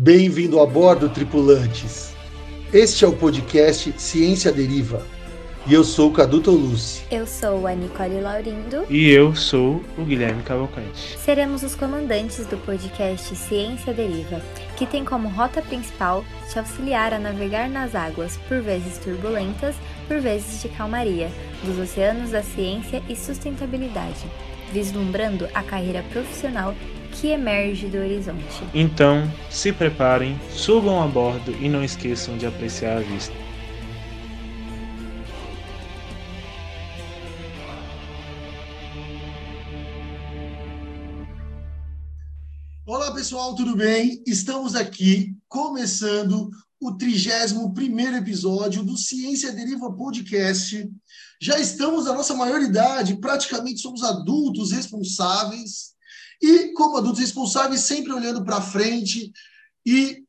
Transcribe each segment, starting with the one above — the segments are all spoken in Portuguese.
Bem-vindo a bordo, tripulantes. Este é o podcast Ciência Deriva. E eu sou o Cadu Tolucci. Eu sou a Nicole Laurindo. E eu sou o Guilherme Cavalcante. Seremos os comandantes do podcast Ciência Deriva, que tem como rota principal te auxiliar a navegar nas águas, por vezes turbulentas, por vezes de calmaria, dos oceanos da ciência e sustentabilidade, vislumbrando a carreira profissional que emerge do horizonte. Então, se preparem, subam a bordo e não esqueçam de apreciar a vista. Olá pessoal, tudo bem? Estamos aqui começando o 31 episódio do Ciência Deriva Podcast. Já estamos na nossa maioridade, praticamente somos adultos responsáveis. E, como adultos responsáveis, sempre olhando para frente e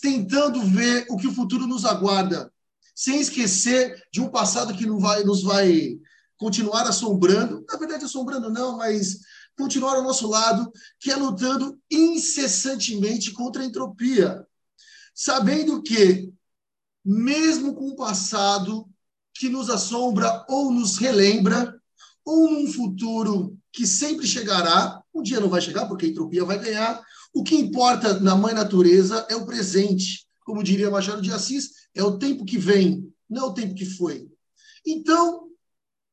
tentando ver o que o futuro nos aguarda, sem esquecer de um passado que não vai, nos vai continuar assombrando. Na verdade, assombrando não, mas continuar ao nosso lado, que é lutando incessantemente contra a entropia, sabendo que, mesmo com o passado que nos assombra ou nos relembra, ou num futuro que sempre chegará, um dia não vai chegar porque a entropia vai ganhar, o que importa na mãe natureza é o presente. Como diria Machado de Assis, é o tempo que vem, não é o tempo que foi. Então,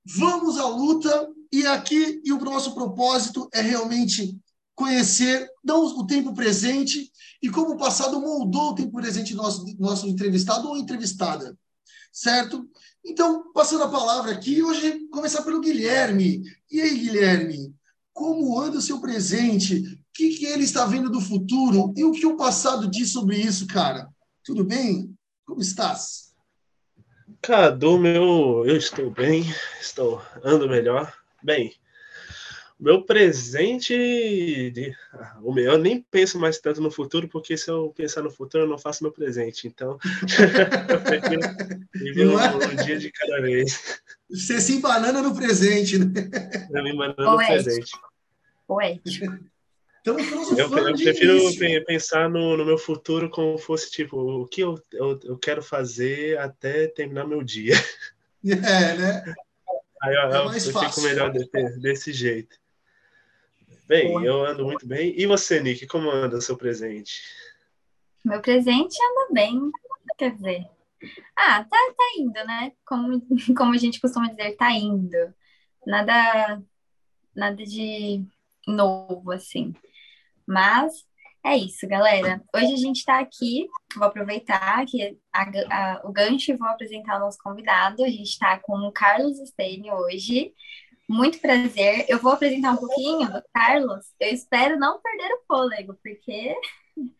vamos à luta e aqui, e o nosso propósito é realmente conhecer não o tempo presente e como o passado moldou o tempo presente nosso, nosso entrevistado ou entrevistada, certo? Então, passando a palavra aqui, hoje começar pelo Guilherme. E aí, Guilherme, como anda o seu presente? O que, que ele está vendo do futuro? E o que o passado diz sobre isso, cara? Tudo bem? Como estás? Cadu, meu, eu estou bem, estou ando melhor. Bem, meu presente, de, o meu, eu nem penso mais tanto no futuro, porque se eu pensar no futuro, eu não faço meu presente. Então, eu prefiro viver um, é? um, dia de cada vez. Você se embanana no presente, né? Eu me embanana no presente. Poético. Então, eu, eu prefiro início. pensar no, no, meu futuro como fosse tipo o que eu, eu, eu quero fazer até terminar meu dia. É, né? Aí eu, é eu fico melhor desse, desse jeito. Bem, Boa. eu ando muito bem. E você, Nick, como anda o seu presente? Meu presente anda bem, quer dizer. Ah, tá, tá indo, né? Como, como a gente costuma dizer, tá indo. Nada, nada de novo, assim. Mas é isso, galera. Hoje a gente está aqui, vou aproveitar que a, a, o gancho e vou apresentar o nosso convidado. A gente está com o Carlos Stênio hoje. Muito prazer. Eu vou apresentar um pouquinho do Carlos. Eu espero não perder o fôlego, porque.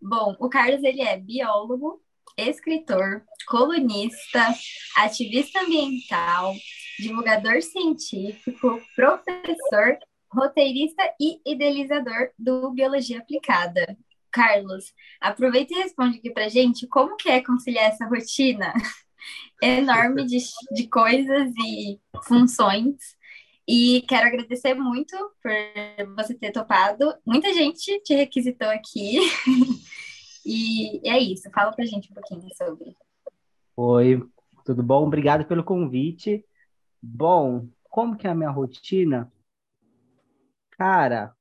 Bom, o Carlos ele é biólogo, escritor, colunista, ativista ambiental, divulgador científico, professor roteirista e idealizador do Biologia Aplicada. Carlos, aproveita e responde aqui pra gente como que é conciliar essa rotina enorme de, de coisas e funções. E quero agradecer muito por você ter topado. Muita gente te requisitou aqui. e é isso. Fala pra gente um pouquinho sobre. Oi, tudo bom? Obrigado pelo convite. Bom, como que é a minha rotina? Cara,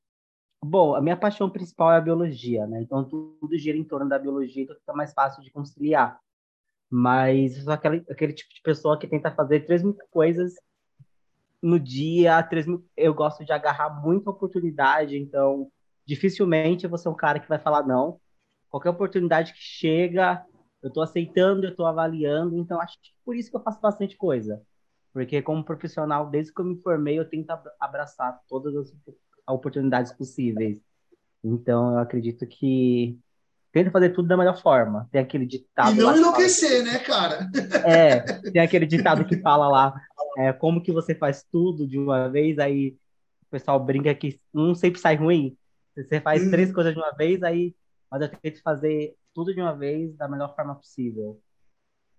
bom, a minha paixão principal é a biologia, né? Então tudo gira em torno da biologia, então fica mais fácil de conciliar. Mas eu sou aquele, aquele tipo de pessoa que tenta fazer três mil coisas no dia, três mil... eu gosto de agarrar muita oportunidade, então dificilmente vou ser um cara que vai falar não. Qualquer oportunidade que chega, eu estou aceitando, eu estou avaliando, então acho que por isso que eu faço bastante coisa. Porque como profissional, desde que eu me formei, eu tento abraçar todas as oportunidades possíveis. Então, eu acredito que tenta fazer tudo da melhor forma. Tem aquele ditado. E não enlouquecer, que... né, cara? É, tem aquele ditado que fala lá é, como que você faz tudo de uma vez, aí o pessoal brinca que um sempre sai ruim. Você faz hum. três coisas de uma vez, aí. Mas eu tento fazer tudo de uma vez da melhor forma possível.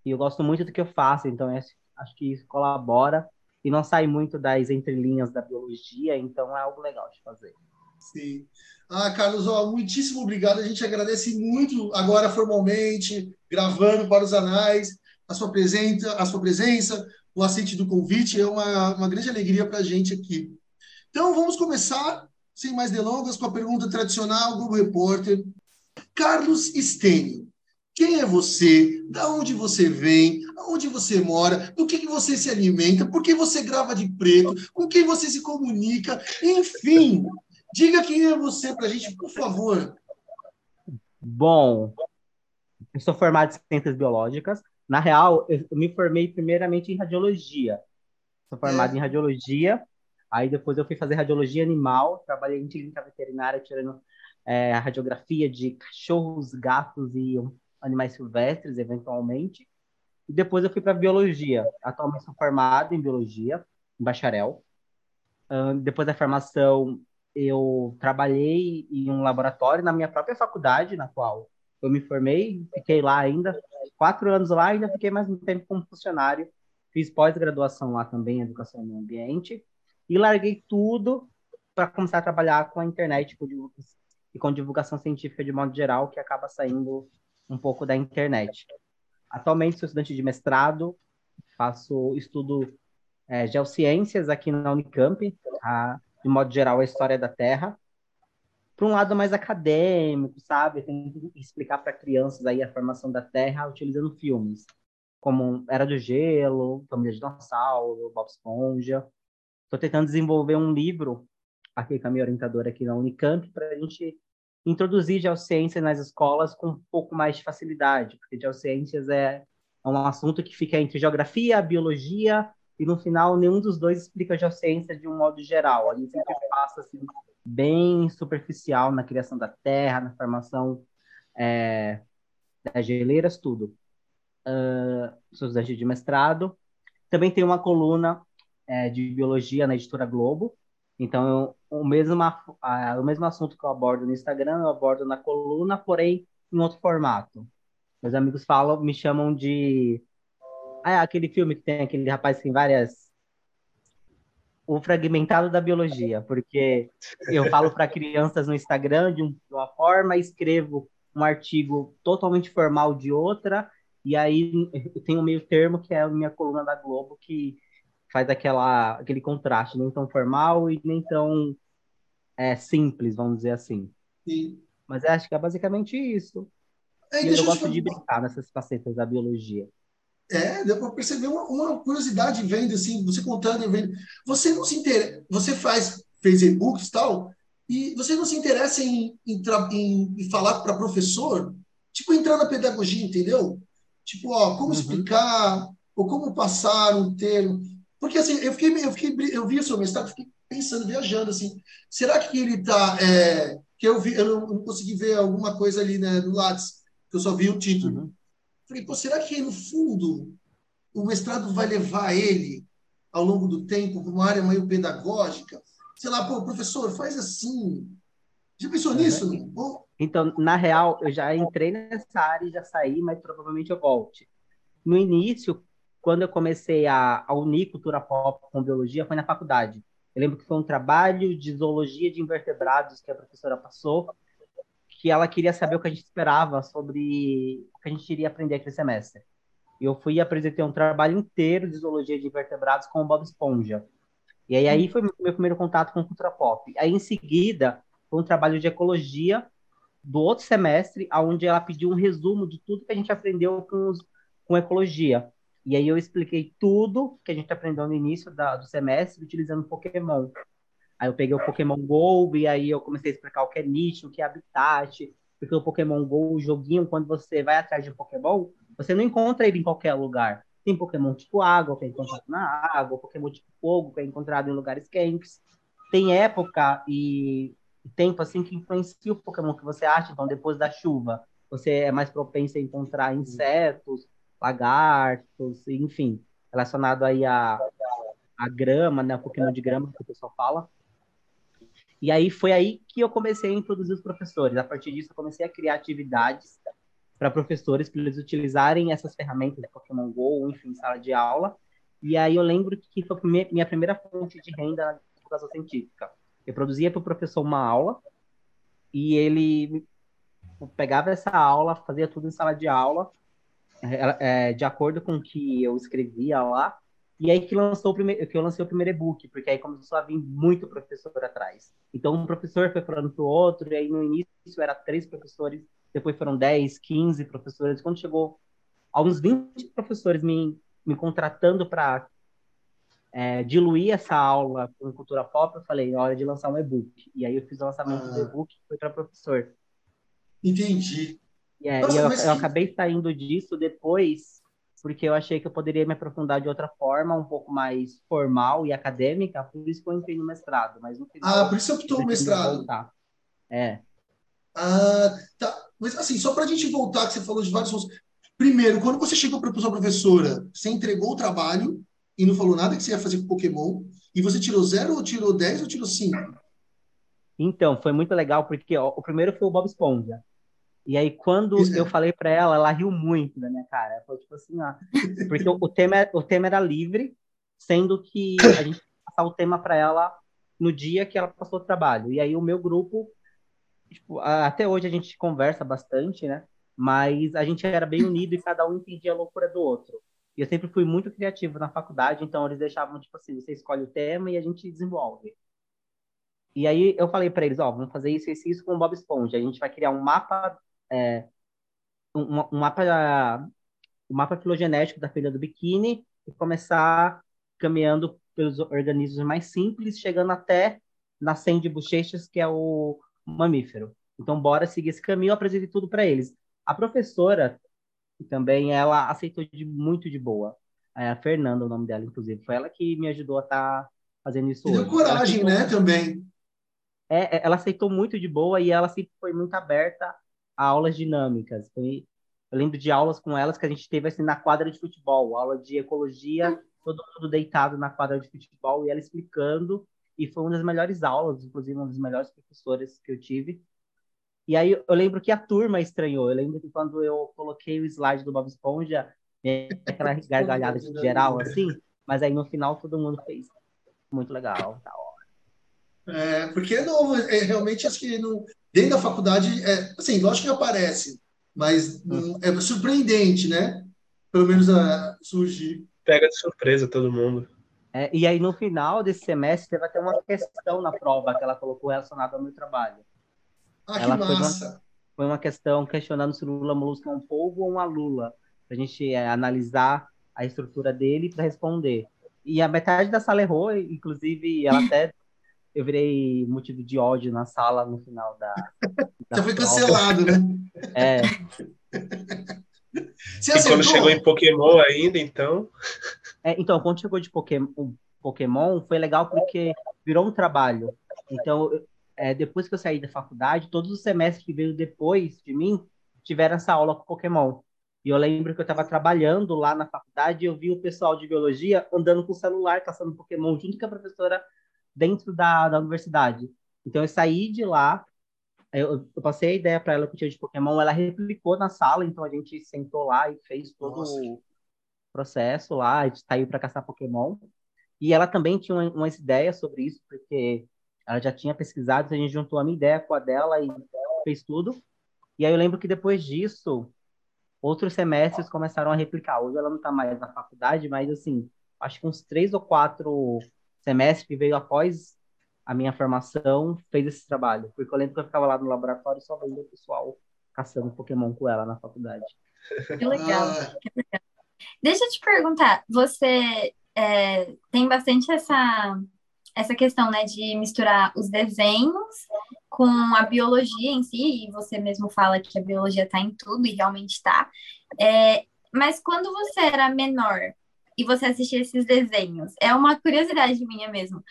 E eu gosto muito do que eu faço, então acho que isso colabora e não sai muito das entrelinhas da biologia, então é algo legal de fazer. Sim. Ah, Carlos, ó, muitíssimo obrigado. A gente agradece muito agora formalmente, gravando para os anais, a sua presença, a sua presença, o aceite do convite. É uma, uma grande alegria para a gente aqui. Então, vamos começar, sem mais delongas, com a pergunta tradicional do repórter. Carlos Stênio, quem é você? Da onde você vem? Aonde você mora? Do que, que você se alimenta? Por que você grava de preto? Com quem você se comunica? Enfim, diga quem é você para a gente, por favor. Bom, eu sou formado em ciências biológicas. Na real, eu me formei primeiramente em radiologia. Sou formado é. em radiologia. Aí depois eu fui fazer radiologia animal. Trabalhei em clínica veterinária tirando é, a radiografia de cachorros, gatos e animais silvestres, eventualmente. E depois eu fui para biologia. Atualmente sou formado em biologia, em bacharel. Depois da formação, eu trabalhei em um laboratório na minha própria faculdade, na qual eu me formei, fiquei lá ainda, quatro anos lá, ainda fiquei mais um tempo como funcionário. Fiz pós-graduação lá também, educação no ambiente, e larguei tudo para começar a trabalhar com a internet e com divulgação científica de modo geral, que acaba saindo um pouco da internet. Atualmente sou estudante de mestrado, faço estudo é, geociências aqui na Unicamp, a, de modo geral a história da Terra, para um lado mais acadêmico, sabe? Tem que explicar para crianças aí a formação da Terra utilizando filmes, como Era do Gelo, Família de Dinossauro, Bob Esponja. Estou tentando desenvolver um livro aqui com a minha orientadora aqui na Unicamp para a gente introduzir geociência nas escolas com um pouco mais de facilidade, porque geociências é um assunto que fica entre geografia, biologia, e no final nenhum dos dois explica geociência de um modo geral. A gente sempre passa assim, bem superficial na criação da Terra, na formação é, das geleiras, tudo. Uh, sou estudante de mestrado. Também tem uma coluna é, de biologia na editora Globo, então, o mesmo, a, o mesmo assunto que eu abordo no Instagram, eu abordo na coluna, porém em outro formato. Meus amigos falam, me chamam de. Ah, é aquele filme que tem aquele rapaz que tem várias. O fragmentado da biologia, porque eu falo para crianças no Instagram de, de uma forma, escrevo um artigo totalmente formal de outra, e aí eu tenho um meio termo que é a minha coluna da Globo, que faz aquela, aquele contraste, nem tão formal e nem tão é, simples, vamos dizer assim. Sim. Mas acho que é basicamente isso. É, eu gosto de brincar nessas facetas da biologia. É, deu para perceber uma, uma, curiosidade vendo assim, você contando, vendo. Você não se interessa, você faz, fez e-books e tal, e você não se interessa em, em, em, em falar para professor, tipo, entrar na pedagogia, entendeu? Tipo, ó, como uhum. explicar, ou como passar um termo. Porque assim, eu fiquei, eu fiquei, eu vi o seu mestrado, fiquei pensando, viajando assim, será que ele está, é, que eu vi, eu não, não, consegui ver alguma coisa ali né, no Lattes, que eu só vi o título. Uhum. Falei, pô, será que no fundo o mestrado vai levar ele ao longo do tempo para uma área meio pedagógica? Sei lá, pô, professor, faz assim. Já pensou uhum. nisso? Então, na real, eu já entrei nessa área e já saí, mas provavelmente eu volte. No início, quando eu comecei a, a unir cultura pop com biologia foi na faculdade. Eu lembro que foi um trabalho de zoologia de invertebrados que a professora passou, que ela queria saber o que a gente esperava sobre o que a gente iria aprender aquele semestre. E eu fui e apresentei um trabalho inteiro de zoologia de invertebrados com o Bob Esponja. E aí, aí foi meu primeiro contato com cultura pop. Aí, em seguida, foi um trabalho de ecologia do outro semestre, onde ela pediu um resumo de tudo que a gente aprendeu com, os, com ecologia. E aí eu expliquei tudo que a gente aprendeu no início da, do semestre utilizando Pokémon. Aí eu peguei o Pokémon Go e aí eu comecei a explicar o que é nicho, o que é habitat, porque o Pokémon Go, o joguinho, quando você vai atrás de um Pokémon, você não encontra ele em qualquer lugar. Tem Pokémon tipo água, que é encontrado na água, Pokémon tipo fogo, que é encontrado em lugares quentes. Tem época e tempo assim que influencia o Pokémon que você acha. Então, depois da chuva, você é mais propenso a encontrar insetos, lagartos, enfim, relacionado aí a, a grama, né, um pouquinho de grama que o pessoal fala. E aí foi aí que eu comecei a introduzir os professores. A partir disso, eu comecei a criar atividades para professores, para eles utilizarem essas ferramentas de Pokémon GO, enfim, sala de aula. E aí eu lembro que foi minha primeira fonte de renda na educação científica. Eu produzia para o professor uma aula e ele pegava essa aula, fazia tudo em sala de aula, é, de acordo com o que eu escrevia lá, e aí que, lançou o primeiro, que eu lancei o primeiro e-book, porque aí começou a vir muito professor atrás. Então, um professor foi falando para o outro, e aí no início era três professores, depois foram 10, 15 professores. Quando chegou a uns 20 professores me, me contratando para é, diluir essa aula com cultura pop, eu falei, é hora de lançar um e-book. E aí eu fiz o lançamento ah. do e-book e foi para professor. Entendi. É, Nossa, e eu, eu acabei saindo disso depois, porque eu achei que eu poderia me aprofundar de outra forma, um pouco mais formal e acadêmica, por isso que eu entrei no mestrado. Mas no final, ah, por isso você optou o mestrado. É. Ah, tá. Mas assim, só para a gente voltar, que você falou de vários. Primeiro, quando você chegou para a sua professora, você entregou o trabalho e não falou nada que você ia fazer com Pokémon, e você tirou zero, ou tirou 10, ou tirou 5? Então, foi muito legal, porque ó, o primeiro foi o Bob Esponja. E aí, quando é. eu falei para ela, ela riu muito da minha cara. Ela falou, tipo assim, ó, porque o, o, tema, o tema era livre, sendo que a gente passar o tema para ela no dia que ela passou o trabalho. E aí, o meu grupo, tipo, até hoje a gente conversa bastante, né? Mas a gente era bem unido e cada um entendia a loucura do outro. E eu sempre fui muito criativo na faculdade, então eles deixavam, tipo assim, você escolhe o tema e a gente desenvolve. E aí eu falei para eles, ó, vamos fazer isso, isso, isso com o Bob Esponja. A gente vai criar um mapa, é, um, um, mapa, um mapa filogenético da filha do biquíni e começar caminhando pelos organismos mais simples, chegando até nascendo de bochechas, que é o mamífero. Então, bora seguir esse caminho, eu apresentei tudo para eles. A professora também ela aceitou de, muito de boa. A Fernanda, o nome dela, inclusive. Foi ela que me ajudou a estar tá fazendo isso. Deu coragem, aceitou, né, também. É, é, ela aceitou muito de boa e ela sempre foi muito aberta aulas dinâmicas. Foi, eu lembro de aulas com elas que a gente teve assim na quadra de futebol, aula de ecologia, todo mundo deitado na quadra de futebol e ela explicando. E foi uma das melhores aulas, inclusive uma das melhores professoras que eu tive. E aí eu lembro que a turma estranhou. Eu lembro que quando eu coloquei o slide do Bob Esponja, aquela gargalhada de geral, assim, mas aí no final todo mundo fez. Muito legal, hora. É, porque não, é, realmente acho que no, dentro da faculdade, é, assim, lógico que aparece, mas hum. é surpreendente, né? Pelo menos a, surgir. Pega de surpresa todo mundo. É, e aí no final desse semestre teve até uma questão na prova que ela colocou relacionada ao meu trabalho. Ah, ela que massa! Foi uma, foi uma questão questionando se o Lula Molusco é um povo ou uma Lula, para a gente é, analisar a estrutura dele para responder. E a metade da sala errou, inclusive ela até eu virei motivo de ódio na sala no final da. da Já foi cancelado, né? É. Você e quando chegou em Pokémon ainda, então. É, então, quando chegou de Pokémon, Pokémon, foi legal porque virou um trabalho. Então, é, depois que eu saí da faculdade, todos os semestres que veio depois de mim tiveram essa aula com Pokémon. E eu lembro que eu estava trabalhando lá na faculdade e eu vi o pessoal de biologia andando com o celular, caçando Pokémon, junto com a professora dentro da, da universidade. Então eu saí de lá, eu, eu passei a ideia para ela que tinha de Pokémon, ela replicou na sala, então a gente sentou lá e fez todo Nossa. o processo lá, a gente saiu para caçar Pokémon. E ela também tinha umas ideias sobre isso, porque ela já tinha pesquisado, a gente juntou a minha ideia com a dela e fez tudo. E aí eu lembro que depois disso, outros semestres começaram a replicar. Hoje ela não está mais na faculdade, mas assim, acho que uns três ou quatro semestres que veio após a minha formação fez esse trabalho. Porque eu lembro que eu ficava lá no laboratório só vendo o pessoal caçando Pokémon com ela na faculdade. Que legal, ah. que legal. Deixa eu te perguntar, você é, tem bastante essa essa questão, né, de misturar os desenhos com a biologia em si, e você mesmo fala que a biologia está em tudo, e realmente está. É, mas quando você era menor e você assistia esses desenhos, é uma curiosidade minha mesmo.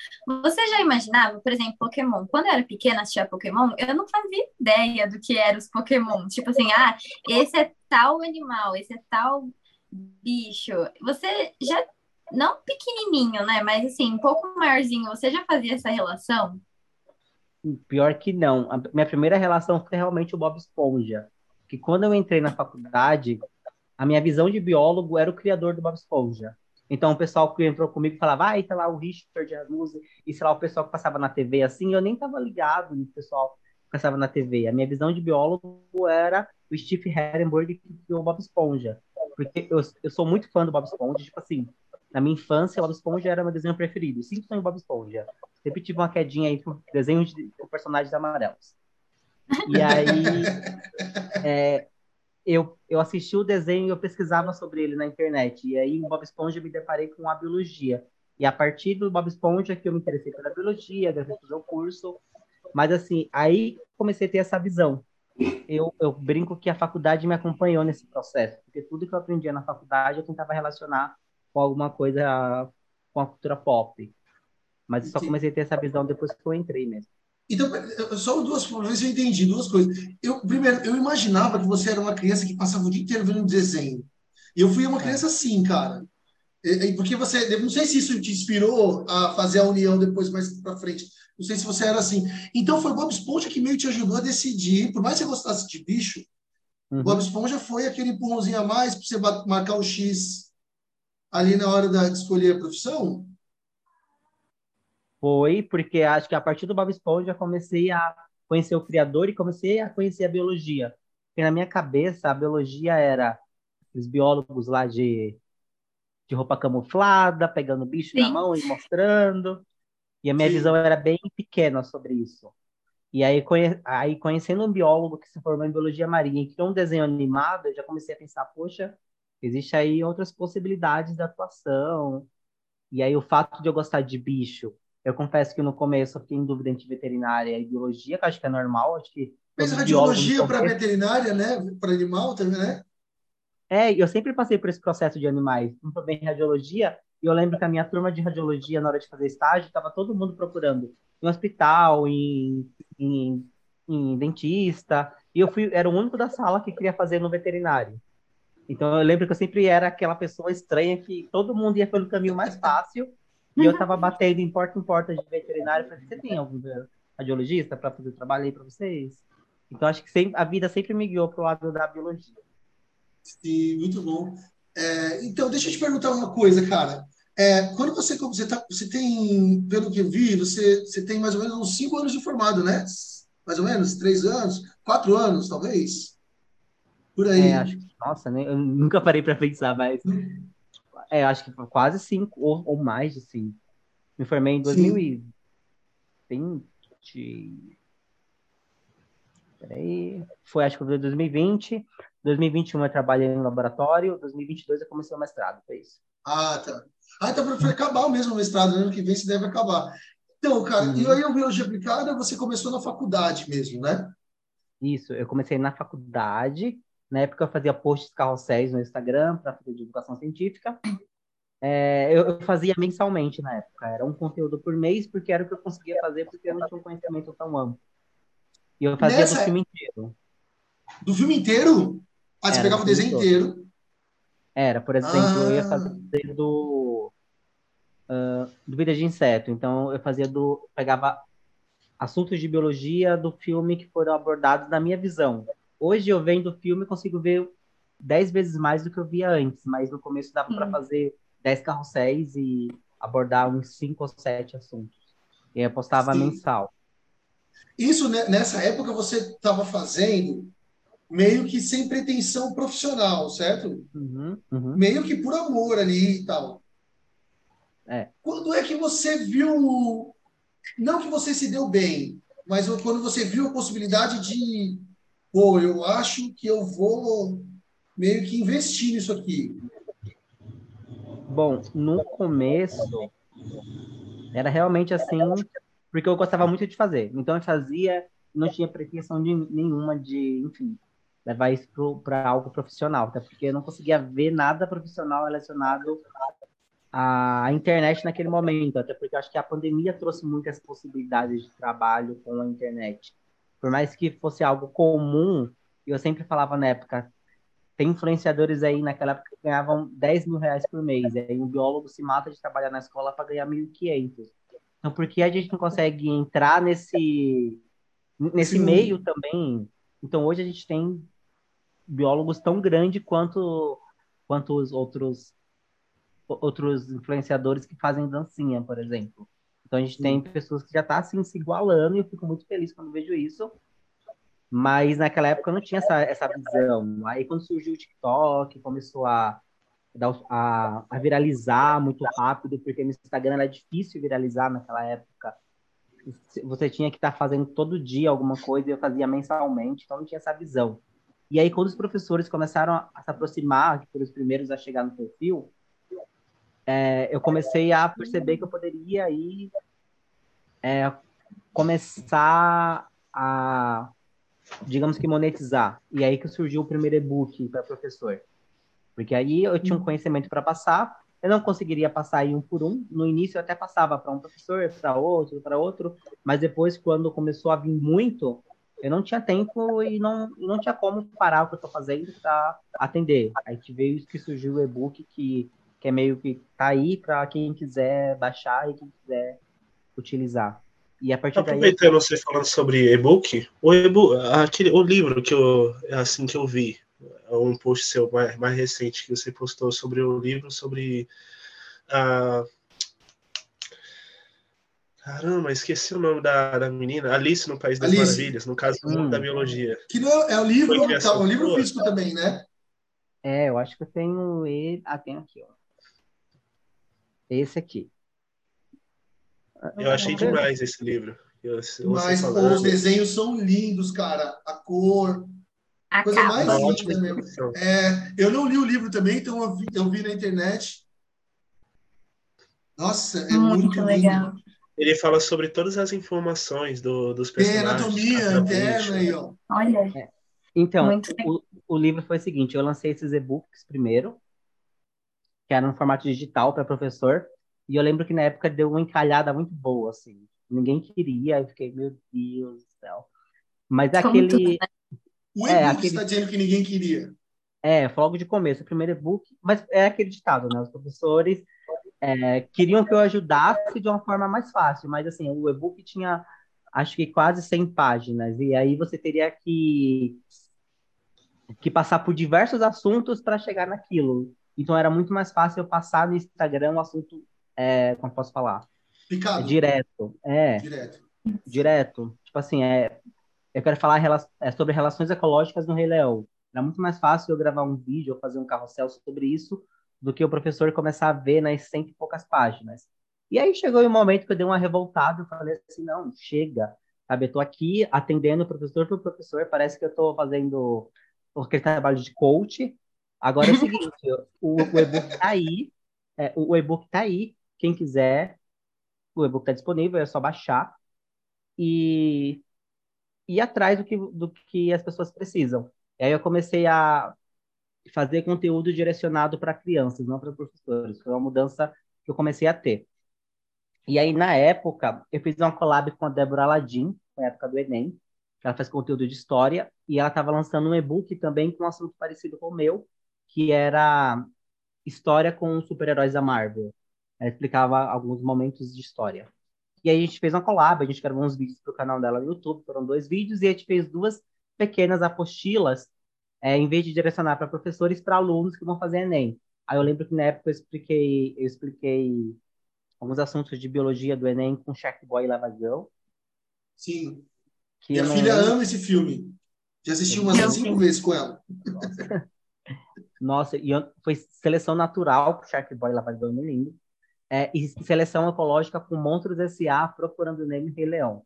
Você já imaginava, por exemplo, Pokémon? Quando eu era pequena, assistia Pokémon, eu não fazia ideia do que eram os Pokémon. Tipo assim, ah, esse é tal animal, esse é tal bicho. Você já não pequenininho, né? Mas assim, um pouco maiorzinho, você já fazia essa relação? Pior que não. A minha primeira relação foi realmente o Bob Esponja. Que quando eu entrei na faculdade, a minha visão de biólogo era o criador do Bob Esponja. Então, o pessoal que entrou comigo falava, ah, e tá lá o Richard Anusa, e sei lá, o pessoal que passava na TV assim, eu nem tava ligado no pessoal que passava na TV. A minha visão de biólogo era o Steve Herrenberg que criou o Bob Esponja. Porque eu, eu sou muito fã do Bob Esponja, tipo assim, na minha infância, o Bob Esponja era meu desenho preferido. Simpson e Bob Esponja. Sempre tive uma quedinha aí por desenhos de, de personagens amarelos. E aí, é, eu, eu assisti o desenho e eu pesquisava sobre ele na internet. E aí, em Bob Esponja, eu me deparei com a biologia. E a partir do Bob Esponja que eu me interessei pela biologia, decidi fazer o curso. Mas, assim, aí comecei a ter essa visão. Eu, eu brinco que a faculdade me acompanhou nesse processo, porque tudo que eu aprendia na faculdade eu tentava relacionar com alguma coisa com a cultura pop. Mas só comecei a ter essa visão depois que eu entrei mesmo. Então, só duas vezes eu entendi duas coisas. Eu, primeiro, eu imaginava que você era uma criança que passava o dia inteiro vendo desenho. E eu fui uma é. criança assim, cara. E, porque você, não sei se isso te inspirou a fazer a união depois mais para frente. Não sei se você era assim. Então foi o Bob Esponja que meio te ajudou a decidir, por mais que você gostasse de bicho, uhum. Bob Esponja foi aquele empurrãozinho a mais para você marcar o X ali na hora de escolher a profissão? Foi, porque acho que a partir do Bob Esponja comecei a conhecer o criador e comecei a conhecer a biologia. Porque na minha cabeça a biologia era os biólogos lá de, de roupa camuflada, pegando bicho Sim. na mão e mostrando. E a minha Sim. visão era bem pequena sobre isso. E aí, conhe... aí, conhecendo um biólogo que se formou em biologia marinha e criou um desenho animado, eu já comecei a pensar, poxa, Existe aí outras possibilidades de atuação. E aí o fato de eu gostar de bicho, eu confesso que no começo eu fiquei em dúvida entre veterinária e biologia, que acho que é normal, acho que mas radiologia para veterinária, né? Para animal também, né? É, eu sempre passei por esse processo de animais. Não estou bem em radiologia, e eu lembro que a minha turma de radiologia, na hora de fazer estágio, estava todo mundo procurando em hospital, em, em, em, dentista, e eu fui, era o único da sala que queria fazer no veterinário. Então eu lembro que eu sempre era aquela pessoa estranha que todo mundo ia pelo caminho mais fácil e eu estava batendo em porta em porta de veterinário para você tem algum radiologista para fazer o trabalho aí para vocês? Então acho que sempre, a vida sempre me guiou para o lado da biologia. Sim, muito bom. É, então deixa eu te perguntar uma coisa, cara. É, quando você você, tá, você tem, pelo que eu vi, você, você tem mais ou menos uns cinco anos de formado, né? Mais ou menos três anos, quatro anos, talvez. Por aí. É, acho que nossa, né? eu nunca parei para pensar, mas. É, acho que quase cinco, ou, ou mais de cinco. Me formei em 2020. Peraí. Foi, acho que foi 2020. 2021 eu trabalhei no laboratório. 2022 eu comecei o mestrado, foi isso. Ah, tá. Ah, então foi acabar mesmo o mestrado, ano que vem se deve acabar. Então, cara, uhum. e aí o biologia aplicada você começou na faculdade mesmo, né? Isso, eu comecei na faculdade na época eu fazia posts carrosséis no Instagram para fazer divulgação científica. É, eu, eu, fazia mensalmente na época, era um conteúdo por mês, porque era o que eu conseguia fazer, porque eu não tinha um conhecimento tão amplo. E eu fazia Nessa... do filme inteiro. Do filme inteiro? Ah, você era pegava o desenho todo. inteiro? Era, por exemplo, ah. eu ia ah. fazer do, uh, do Vida de Inseto. Então, eu fazia do. pegava assuntos de biologia do filme que foram abordados na minha visão. Hoje eu vendo o filme consigo ver dez vezes mais do que eu via antes, mas no começo dava para fazer dez carrosséis e abordar uns cinco ou sete assuntos. E eu postava Sim. mensal. Isso né, nessa época você estava fazendo meio que sem pretensão profissional, certo? Uhum, uhum. Meio que por amor ali e tal. É. Quando é que você viu, não que você se deu bem, mas quando você viu a possibilidade de pô, eu acho que eu vou meio que investir nisso aqui? Bom, no começo era realmente assim, porque eu gostava muito de fazer. Então eu fazia, não tinha pretensão de, nenhuma de, enfim, levar isso para algo profissional, até porque eu não conseguia ver nada profissional relacionado à internet naquele momento, até porque eu acho que a pandemia trouxe muitas possibilidades de trabalho com a internet por mais que fosse algo comum, eu sempre falava na época, tem influenciadores aí naquela época que ganhavam 10 mil reais por mês, aí um biólogo se mata de trabalhar na escola para ganhar 1.500. Então, por que a gente não consegue entrar nesse, nesse meio também? Então, hoje a gente tem biólogos tão grande quanto, quanto os outros outros influenciadores que fazem dancinha, por exemplo. Então a gente tem pessoas que já estão tá, assim se igualando e eu fico muito feliz quando vejo isso. Mas naquela época eu não tinha essa, essa visão. Aí quando surgiu o TikTok, começou a, a, a viralizar muito rápido, porque no Instagram era difícil viralizar naquela época. Você tinha que estar tá fazendo todo dia alguma coisa, e eu fazia mensalmente, então não tinha essa visão. E aí, quando os professores começaram a se aproximar, que foram os primeiros a chegar no perfil, é, eu comecei a perceber que eu poderia aí é, começar a, digamos que, monetizar. E aí que surgiu o primeiro e-book para professor. Porque aí eu tinha um conhecimento para passar, eu não conseguiria passar aí um por um. No início eu até passava para um professor, para outro, para outro, mas depois, quando começou a vir muito, eu não tinha tempo e não, não tinha como parar o que eu estou fazendo para atender. Aí veio que surgiu o e-book que, que é meio que tá aí para quem quiser baixar e quem quiser utilizar. E a partir Aproveitando daí... você falando sobre e-book, o, e aquele, o livro que eu, assim que eu vi, é um post seu mais, mais recente que você postou sobre o livro, sobre a Caramba, esqueci o nome da, da menina. Alice no País das Alice. Maravilhas, no caso hum. da biologia. Que não é o livro, tá, um livro físico também, né? É, eu acho que eu tenho ele. Ah, tem aqui, ó. Esse aqui. Eu achei demais esse livro. Eu, Mas os desenhos são lindos, cara. A cor. A coisa capa. mais linda mesmo. É, eu não li o livro também, então eu vi, eu vi na internet. Nossa, é muito, muito legal. Lindo. Ele fala sobre todas as informações do, dos personagens. Tem anatomia interna aí, ó. Olha. É. Então, o, o, livro foi o seguinte: eu lancei esses e-books primeiro, que era no formato digital para professor, e eu lembro que na época deu uma encalhada muito boa, assim. Ninguém queria, eu fiquei, meu Deus do céu. Mas Como aquele. Tudo, né? O é, e-book aquele... está dizendo que ninguém queria. É, foi logo de começo, o primeiro e-book, mas é aquele ditado, né? Os professores é, queriam que eu ajudasse de uma forma mais fácil, mas assim, o e-book tinha acho que quase 100 páginas, e aí você teria que, que passar por diversos assuntos para chegar naquilo. Então era muito mais fácil eu passar no Instagram o assunto, é, como posso falar? Picado. É, direto. É. Direto. Direto. Tipo assim, é, eu quero falar é, sobre relações ecológicas no Rei Leão. Era muito mais fácil eu gravar um vídeo ou fazer um carrossel sobre isso do que o professor começar a ver nas cento e poucas páginas. E aí chegou um momento que eu dei uma revoltada, eu falei assim, não, chega, sabe? Eu tô aqui atendendo o professor por professor, parece que eu tô fazendo aquele trabalho de coach. Agora é o seguinte, o, o e-book tá aí, é, o e-book tá aí, quem quiser, o e-book tá disponível, é só baixar e ir atrás do que, do que as pessoas precisam. E aí eu comecei a fazer conteúdo direcionado para crianças, não para professores. Foi uma mudança que eu comecei a ter. E aí, na época, eu fiz uma collab com a Débora Aladim, na época do Enem, ela faz conteúdo de história, e ela estava lançando um e-book também com um assunto parecido com o meu, que era história com super-heróis da Marvel. Ela explicava alguns momentos de história. E aí a gente fez uma collab, a gente gravou uns vídeos para o canal dela no YouTube, foram dois vídeos, e a gente fez duas pequenas apostilas é, em vez de direcionar para professores, para alunos que vão fazer Enem. Aí eu lembro que na época eu expliquei, eu expliquei alguns assuntos de biologia do Enem com Shark Boy e Lavagão. Sim. Que Minha filha ama esse filme. Já assisti umas cinco vezes com ela. Nossa, e foi seleção natural com Shark Boy e Lavagão, me lindo. É, e seleção ecológica com Monstros S.A. procurando Nemo Rei Leão.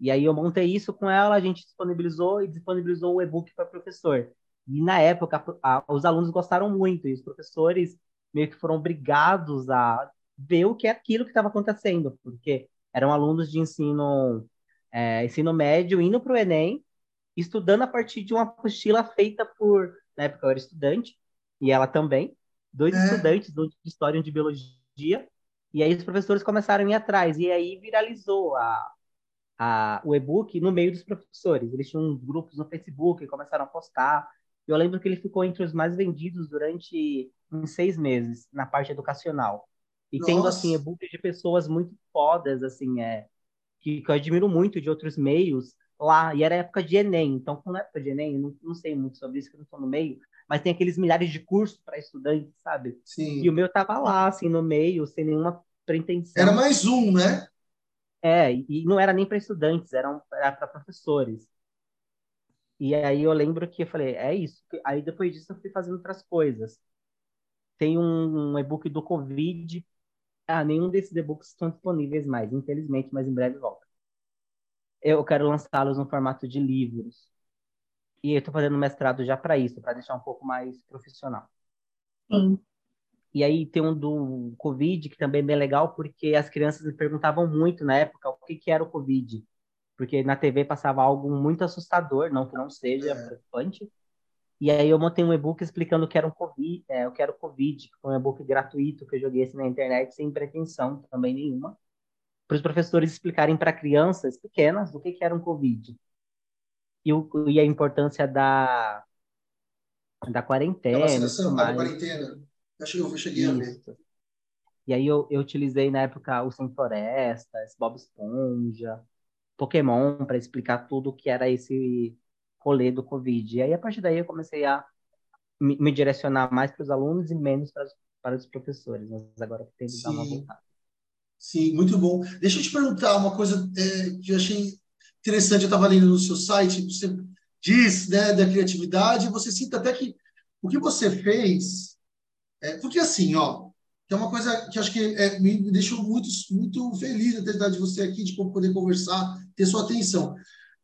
E aí eu montei isso com ela, a gente disponibilizou e disponibilizou o e-book para professor. E na época a, os alunos gostaram muito e os professores meio que foram obrigados a ver o que é aquilo que estava acontecendo, porque eram alunos de ensino é, ensino médio indo para o Enem, estudando a partir de uma apostila feita por, na época eu era estudante, e ela também, dois é. estudantes, um de história e um de biologia, e aí os professores começaram a ir atrás, e aí viralizou a, a, o e-book no meio dos professores. Eles tinham grupos no Facebook, começaram a postar. Eu lembro que ele ficou entre os mais vendidos durante uns seis meses, na parte educacional. E Nossa. tendo, assim, e-books de pessoas muito fodas, assim, é, que, que eu admiro muito de outros meios lá. E era época de Enem. Então, quando é época de Enem, eu não, não sei muito sobre isso, que eu não estou no meio, mas tem aqueles milhares de cursos para estudantes, sabe? Sim. E o meu tava lá, assim, no meio, sem nenhuma pretensão. Era mais um, né? É, e não era nem para estudantes, era, era para professores. E aí eu lembro que eu falei, é isso. Aí depois disso eu fui fazendo outras coisas. Tem um, um e-book do Covid. Ah, nenhum desses e-books estão disponíveis mais, infelizmente, mas em breve volta. Eu quero lançá-los no formato de livros. E eu estou fazendo mestrado já para isso, para deixar um pouco mais profissional. Sim. E aí tem um do Covid, que também é bem legal, porque as crianças me perguntavam muito na época o que, que era o Covid. Porque na TV passava algo muito assustador, não que não seja É. preocupante. E aí eu montei um e-book explicando o que era um COVID, é, o que era o Covid, que foi um e-book gratuito que eu joguei assim na internet, sem pretensão também nenhuma, para os professores explicarem para crianças pequenas o que, que era um Covid. E, o, e a importância da, da Da quarentena. e vacinação, da quarentena. Acho que eu cheguei a ver. Isso. E aí eu, eu utilizei na época o Sem Florestas, Bob Esponja, Pokémon para explicar tudo o que era esse rolê do Covid. E aí a partir daí eu comecei a me, me direcionar mais para os alunos e menos para, os- para os professores. Mas agora tenho que dar uma voltada. Sim, muito bom. Deixa eu te perguntar uma coisa é, que eu achei interessante. Eu estava lendo no seu site, você diz né, da criatividade, você cita até que o que você fez. É, porque assim, ó, que é uma coisa que acho que é, me deixou muito, muito feliz a ter de você aqui, de poder conversar, ter sua atenção.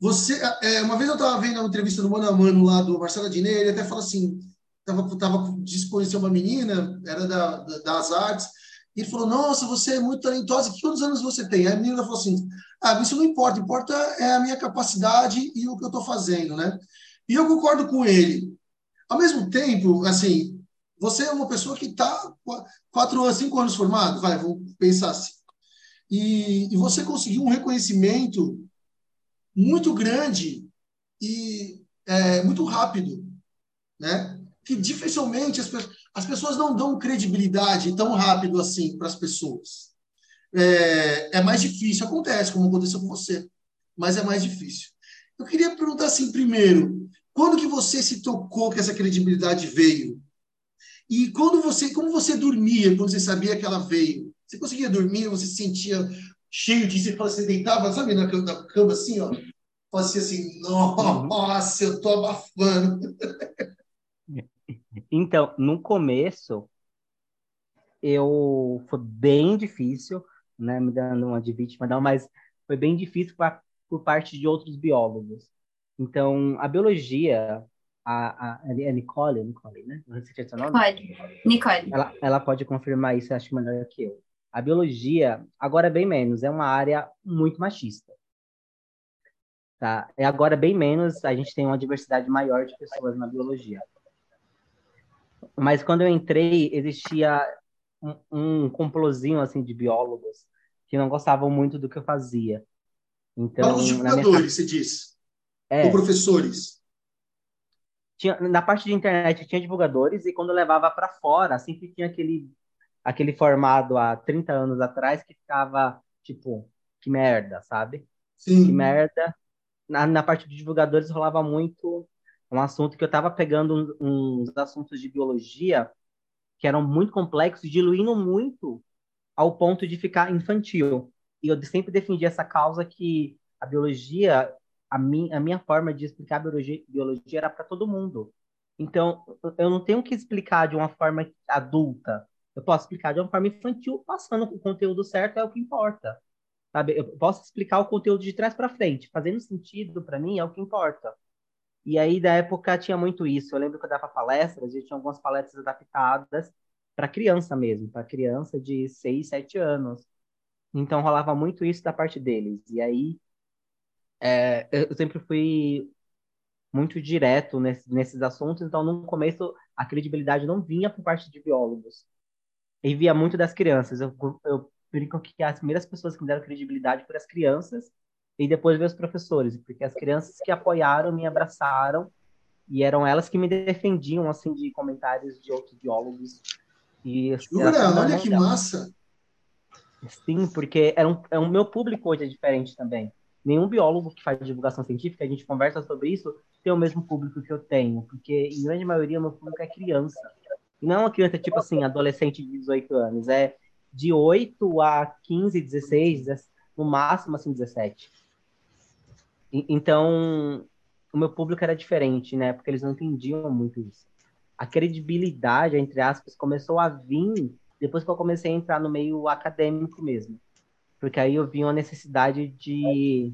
Você, é, uma vez eu estava vendo uma entrevista do Mano a Mano lá do Marcelo Adnet, ele até fala assim, tava, tava conheceu uma menina, era da, da- das artes, e ele falou, nossa, você é muito talentosa, quantos anos você tem? Aí a menina falou assim, ah, isso não importa, importa é a minha capacidade e o que eu estou fazendo, né? E eu concordo com ele. Ao mesmo tempo, assim, você é uma pessoa que está quatro anos, cinco anos formado, vai, vou pensar assim. E, e você conseguiu um reconhecimento muito grande e é, muito rápido, né? Que dificilmente as, pe- as pessoas não dão credibilidade tão rápido assim para as pessoas. É, é mais difícil, acontece, como aconteceu com você, mas é mais difícil. Eu queria perguntar assim, primeiro, quando que você se tocou que essa credibilidade veio? E quando você, como você dormia quando você sabia que ela veio? Você conseguia dormir? Você se sentia cheio de você, deitava, sabe, na cama, na cama assim, ó, fazia assim, nossa, eu tô abafando. Então, no começo, eu foi bem difícil, né, me dando uma de vítima, não, mas foi bem difícil pra, por parte de outros biólogos. Então, a biologia, a, a, é Nicole, Nicole, né? Não sei se é seu nome. Pode. Nicole. Ela, ela pode confirmar isso, acho melhor que eu. A biologia, agora é bem menos, é uma área muito machista. Tá? É agora bem menos, a gente tem uma diversidade maior de pessoas na biologia. Mas quando eu entrei, existia um, um complozinho assim de biólogos que não gostavam muito do que eu fazia. Então, Fala os na minha divulgadores, você diz, é, ou professores. tinha, na parte de internet tinha divulgadores e quando eu levava para fora, sempre tinha aquele aquele formado há 30 anos atrás que ficava tipo, que merda, sabe? Que Sim, merda. Na, na parte de divulgadores rolava muito um assunto que eu estava pegando uns assuntos de biologia que eram muito complexos, diluindo muito ao ponto de ficar infantil. E eu sempre defendi essa causa que a biologia, a, mi, a minha forma de explicar a biologia, biologia era para todo mundo. Então, eu não tenho que explicar de uma forma adulta. Eu posso explicar de uma forma infantil, passando o conteúdo certo é o que importa. Sabe? Eu posso explicar o conteúdo de trás para frente, fazendo sentido para mim é o que importa. E aí, da época, tinha muito isso. Eu lembro que eu dava palestras, e tinha algumas palestras adaptadas para criança mesmo, para criança de 6, 7 anos. Então, rolava muito isso da parte deles. E aí, é, eu sempre fui muito direto nesse, nesses assuntos. Então, no começo, a credibilidade não vinha por parte de biólogos. E via muito das crianças. Eu, eu brinco que as primeiras pessoas que me deram credibilidade foram as crianças e depois veio os professores, porque as crianças que apoiaram, me abraçaram e eram elas que me defendiam assim de comentários de outros biólogos. E elas jura? Olha que delas. massa. Sim, porque era um, é um meu público hoje é diferente também. Nenhum biólogo que faz divulgação científica, a gente conversa sobre isso, ter o mesmo público que eu tenho, porque em grande maioria o meu público é criança. E não é uma criança tipo assim, adolescente de 18 anos, é de 8 a 15, 16, no máximo assim 17. Então, o meu público era diferente, né? Porque eles não entendiam muito isso. A credibilidade, entre aspas, começou a vir depois que eu comecei a entrar no meio acadêmico mesmo. Porque aí eu vi uma necessidade de,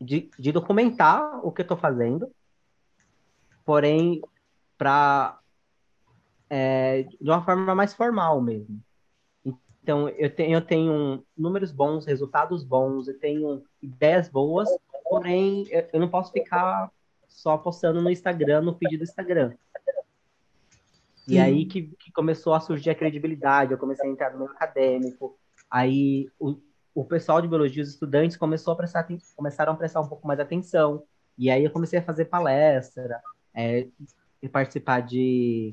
de, de documentar o que eu estou fazendo, porém, para é, de uma forma mais formal mesmo. Então, eu tenho, eu tenho números bons, resultados bons, eu tenho ideias boas, porém, eu não posso ficar só postando no Instagram, no feed do Instagram. E Sim. aí que, que, começou a surgir a credibilidade, eu comecei a entrar no meio acadêmico, aí o, o pessoal de biologia, os estudantes, começou a prestar, começaram a prestar um pouco mais atenção, e aí eu comecei a fazer palestra, é, e participar de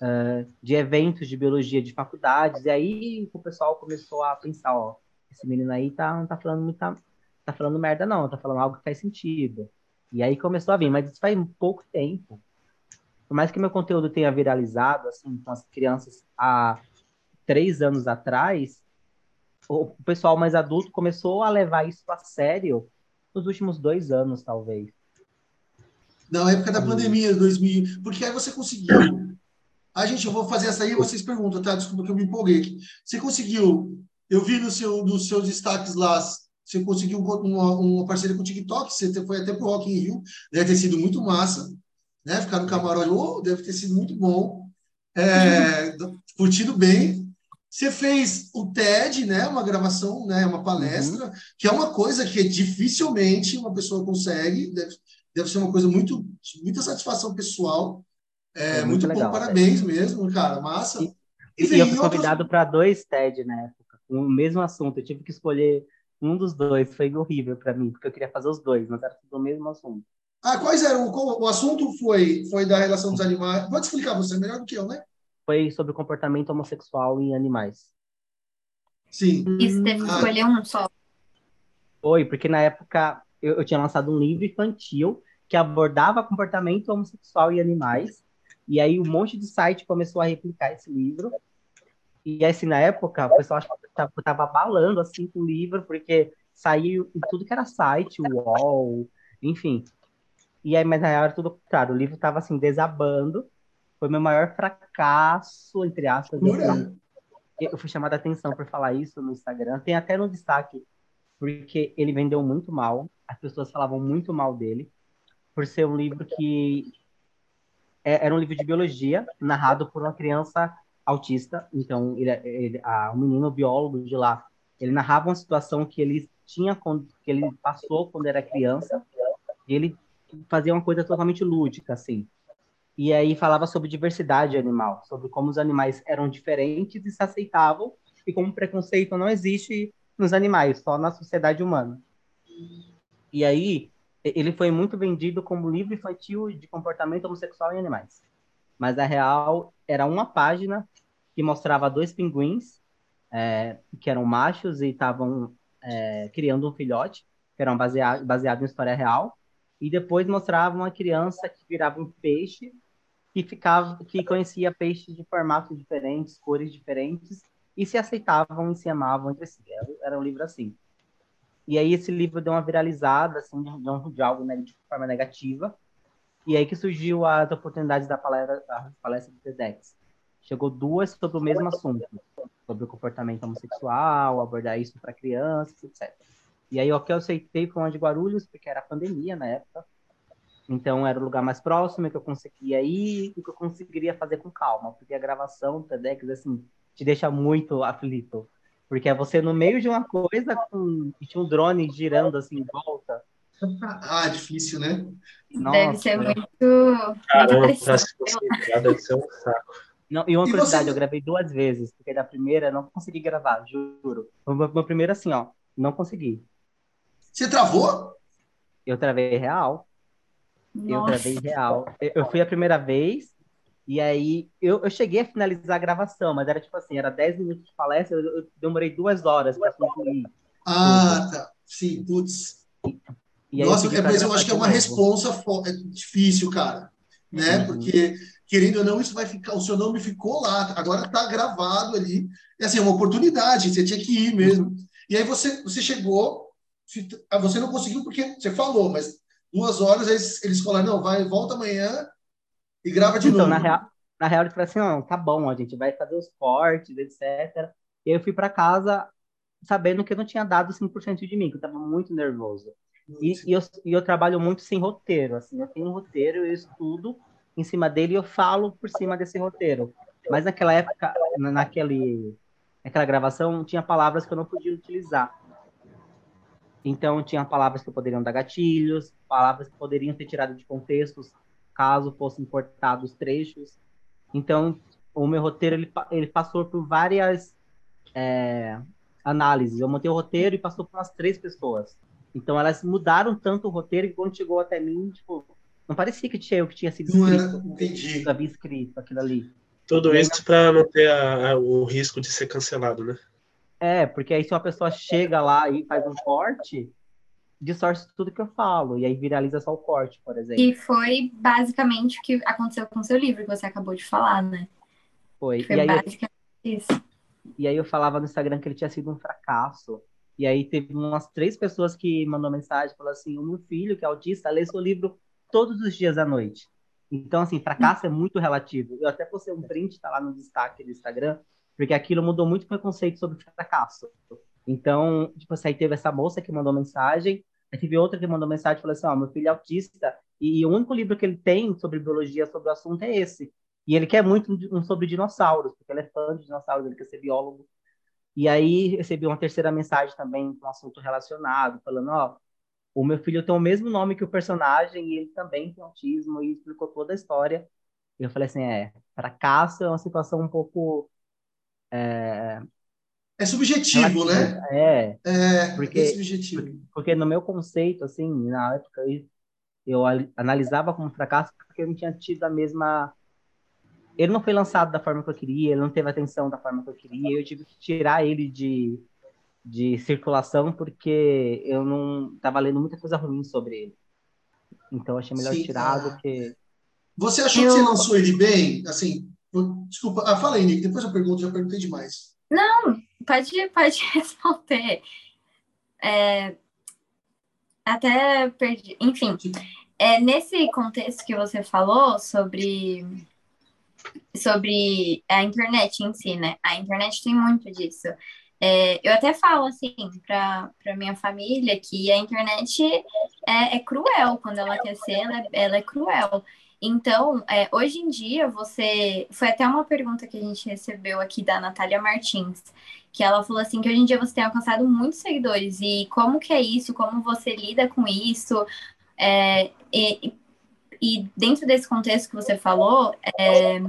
uh, de eventos de biologia de faculdades, e aí o pessoal começou a pensar, ó, esse menino aí tá, não tá falando muita, tá falando merda não, tá falando algo que faz sentido. E aí começou a vir, mas isso faz pouco tempo. Por mais que meu conteúdo tenha viralizado, assim, com as crianças há três anos atrás, o pessoal mais adulto começou a levar isso a sério nos últimos dois anos, talvez. Na época da pandemia, 2000, porque aí você conseguiu a gente, eu vou fazer essa aí e vocês perguntam, tá? Desculpa que eu me empolguei aqui. Você conseguiu, eu vi no seu, nos seus destaques lá, você conseguiu uma, uma parceria com o TikTok, você foi até pro Rock in Rio, deve ter sido muito massa, né? Ficar no camarote, oh, deve ter sido muito bom, é, curtido bem. Você fez o TED, né? Uma gravação, né? Uma palestra, uhum. que é uma coisa que dificilmente uma pessoa consegue, deve, deve ser uma coisa muito, muita satisfação pessoal. É, é muito, muito legal, bom, parabéns mesmo, cara, massa. E, e eu fui convidado para dois TED na época, com o mesmo assunto. Eu tive que escolher um dos dois, foi horrível para mim, porque eu queria fazer os dois, mas era tudo o mesmo assunto. Ah, quais eram? O, o assunto foi, foi da relação dos animais. Pode explicar você, melhor do que eu, né? Foi sobre o comportamento homossexual em animais. Sim. Isso teve que ah. escolher um só. Foi, porque na época eu, eu tinha lançado um livro infantil que abordava comportamento homossexual em animais e aí um monte de site começou a replicar esse livro. E assim, na época, o pessoal estava tava balando assim com o livro, porque saiu tudo que era site, UOL, enfim. E aí, mas na real era tudo claro, o livro estava assim, desabando. Foi meu maior fracasso, entre aspas. Assim. Eu fui chamada a atenção por falar isso no Instagram. Tem até no destaque, porque ele vendeu muito mal. As pessoas falavam muito mal dele, por ser um livro que é, era um livro de biologia narrado por uma criança autista. Então, ele, ele, a, um menino biólogo de lá, ele narrava uma situação que ele tinha, que ele passou quando era criança. E ele fazia uma coisa totalmente lúdica, assim. E aí falava sobre diversidade animal, sobre como os animais eram diferentes e se aceitavam, e como preconceito não existe nos animais, só na sociedade humana. E aí ele foi muito vendido como livro infantil de comportamento homossexual em animais. Mas a real era uma página que mostrava dois pinguins é, que eram machos e estavam é, criando um filhote, que eram baseado, baseado em história real. E depois mostrava uma criança que virava um peixe que ficava, que conhecia peixes de formatos diferentes, cores diferentes e se aceitavam e se amavam entre si. Era um livro assim. E aí esse livro deu uma viralizada, assim, de, de algo né, de forma negativa. E aí que surgiu as oportunidades da palestra, da palestra do TEDx. Chegou duas sobre o mesmo assunto, sobre o comportamento homossexual, abordar isso para crianças, etc. E aí o que eu aceitei foi uma de Guarulhos, porque era pandemia na época. Então era o lugar mais próximo que eu conseguia ir e que eu conseguiria fazer com calma, porque a gravação do TEDx, assim, te deixa muito aflito. Porque é você no meio de uma coisa com tinha um drone girando assim em volta. Ah, difícil, né? Nossa. Deve ser muito. Caramba, deve ser um saco. Não, e uma e curiosidade, você... eu gravei duas vezes, porque da primeira eu não consegui gravar, juro. Meu primeiro, assim, ó, não consegui. Você travou? Eu travei real. Nossa. Eu travei real. Eu fui a primeira vez, e aí eu, eu cheguei a finalizar a gravação, mas era tipo assim, era 10 minutos de palestra, eu, eu demorei duas horas para concluir. Ah, tá. Sim, putz. Nossa, eu é, mas eu acho que é uma responsa é difícil, cara. Né? Uhum. Porque, querendo ou não, isso vai ficar. O seu nome ficou lá, agora está gravado ali. É assim, é uma oportunidade, você tinha que ir mesmo. E aí você, você chegou, ah, você não conseguiu porque você falou, mas duas horas eles, eles falaram, não, vai, volta amanhã e grava de então, novo. Na real, na real, ele falou assim, não, tá bom, a gente vai fazer os cortes, etc. E aí eu fui para casa sabendo que eu não tinha dado 5% de mim, que eu estava muito nervoso. E, e, eu, e eu trabalho muito sem roteiro, assim, eu tenho um roteiro, eu estudo em cima dele e eu falo por cima desse roteiro. Mas naquela época, naquele, naquela gravação, tinha palavras que eu não podia utilizar. Então, tinha palavras que poderiam dar gatilhos, palavras que poderiam ser tiradas de contextos, caso fossem cortados trechos. Então, o meu roteiro, ele, ele passou por várias é, análises. Eu montei o roteiro e passou por umas três pessoas. Então elas mudaram tanto o roteiro que quando chegou até mim, tipo, não parecia que tinha eu que tinha sido escrito. Não entendi. havia escrito aquilo ali. Tudo isso para não ter a, a, o risco de ser cancelado, né? É, porque aí se uma pessoa chega lá e faz um corte, distorce tudo que eu falo, e aí viraliza só o corte, por exemplo. E foi basicamente o que aconteceu com o seu livro, que você acabou de falar, né? Foi. Foi e aí basicamente eu... isso. E aí eu falava no Instagram que ele tinha sido um fracasso. E aí teve umas três pessoas que mandou mensagem, falou assim, o meu filho, que é autista, lê seu livro todos os dias à noite. Então, assim, fracasso é muito relativo. Eu até postei um print, tá lá no destaque do Instagram, porque aquilo mudou muito o preconceito sobre fracasso. Então, tipo assim, aí teve essa moça que mandou mensagem, aí teve outra que mandou mensagem e falou assim, ó, oh, meu filho é autista, e o único livro que ele tem sobre biologia, sobre o assunto é esse. E ele quer muito um sobre dinossauros, porque ele é fã de dinossauros, ele quer ser biólogo. E aí recebi uma terceira mensagem também com um assunto relacionado, falando, ó, o meu filho tem o mesmo nome que o personagem e ele também tem autismo e explicou toda a história. E eu falei assim, é, fracasso é uma situação um pouco é, é subjetivo, né? É, é, porque, é subjetivo. Porque no meu conceito, assim, na época, eu, eu analisava como fracasso porque eu não tinha tido a mesma ele não foi lançado da forma que eu queria, ele não teve atenção da forma que eu queria, eu tive que tirar ele de, de circulação porque eu não estava lendo muita coisa ruim sobre ele. Então achei melhor Sim, tirar do que. Você achou eu... que você lançou ele bem? Assim, desculpa, ah, fala aí, Nick, depois eu pergunto, já perguntei demais. Não, pode, pode responder. É, até perdi. Enfim, é, nesse contexto que você falou sobre sobre a internet em si, né? A internet tem muito disso. É, eu até falo assim para minha família que a internet é, é, cruel quando ela quer ser, ela, é, ela é cruel. Então, é, hoje em dia, você. Foi até uma pergunta que a gente recebeu aqui da Natália Martins, que ela falou assim: que hoje em dia você tem alcançado muitos seguidores, e como que é isso, como você lida com isso. É, e, e dentro desse contexto que você falou, é,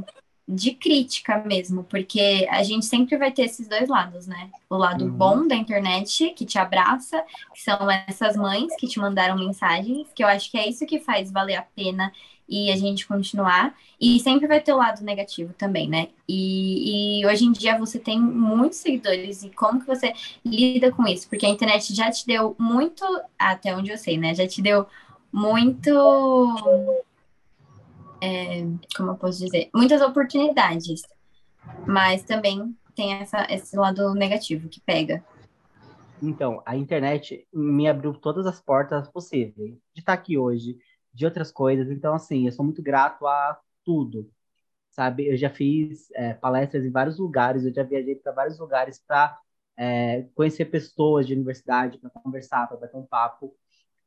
de crítica mesmo, porque a gente sempre vai ter esses dois lados, né? O lado uhum. bom da internet, que te abraça, que são essas mães que te mandaram mensagens, que eu acho que é isso que faz valer a pena e a gente continuar. E sempre vai ter o lado negativo também, né? E, e hoje em dia você tem muitos seguidores, e como que você lida com isso? Porque a internet já te deu muito, até onde eu sei, né? Já te deu muito é, como eu posso dizer, muitas oportunidades, mas também tem essa, esse lado negativo que pega. Então, a internet me abriu todas as portas possíveis de estar aqui hoje, de outras coisas. Então, assim, eu sou muito grato a tudo, sabe? Eu já fiz é, palestras em vários lugares, eu já viajei para vários lugares para é, conhecer pessoas de universidade, para conversar, para bater um papo.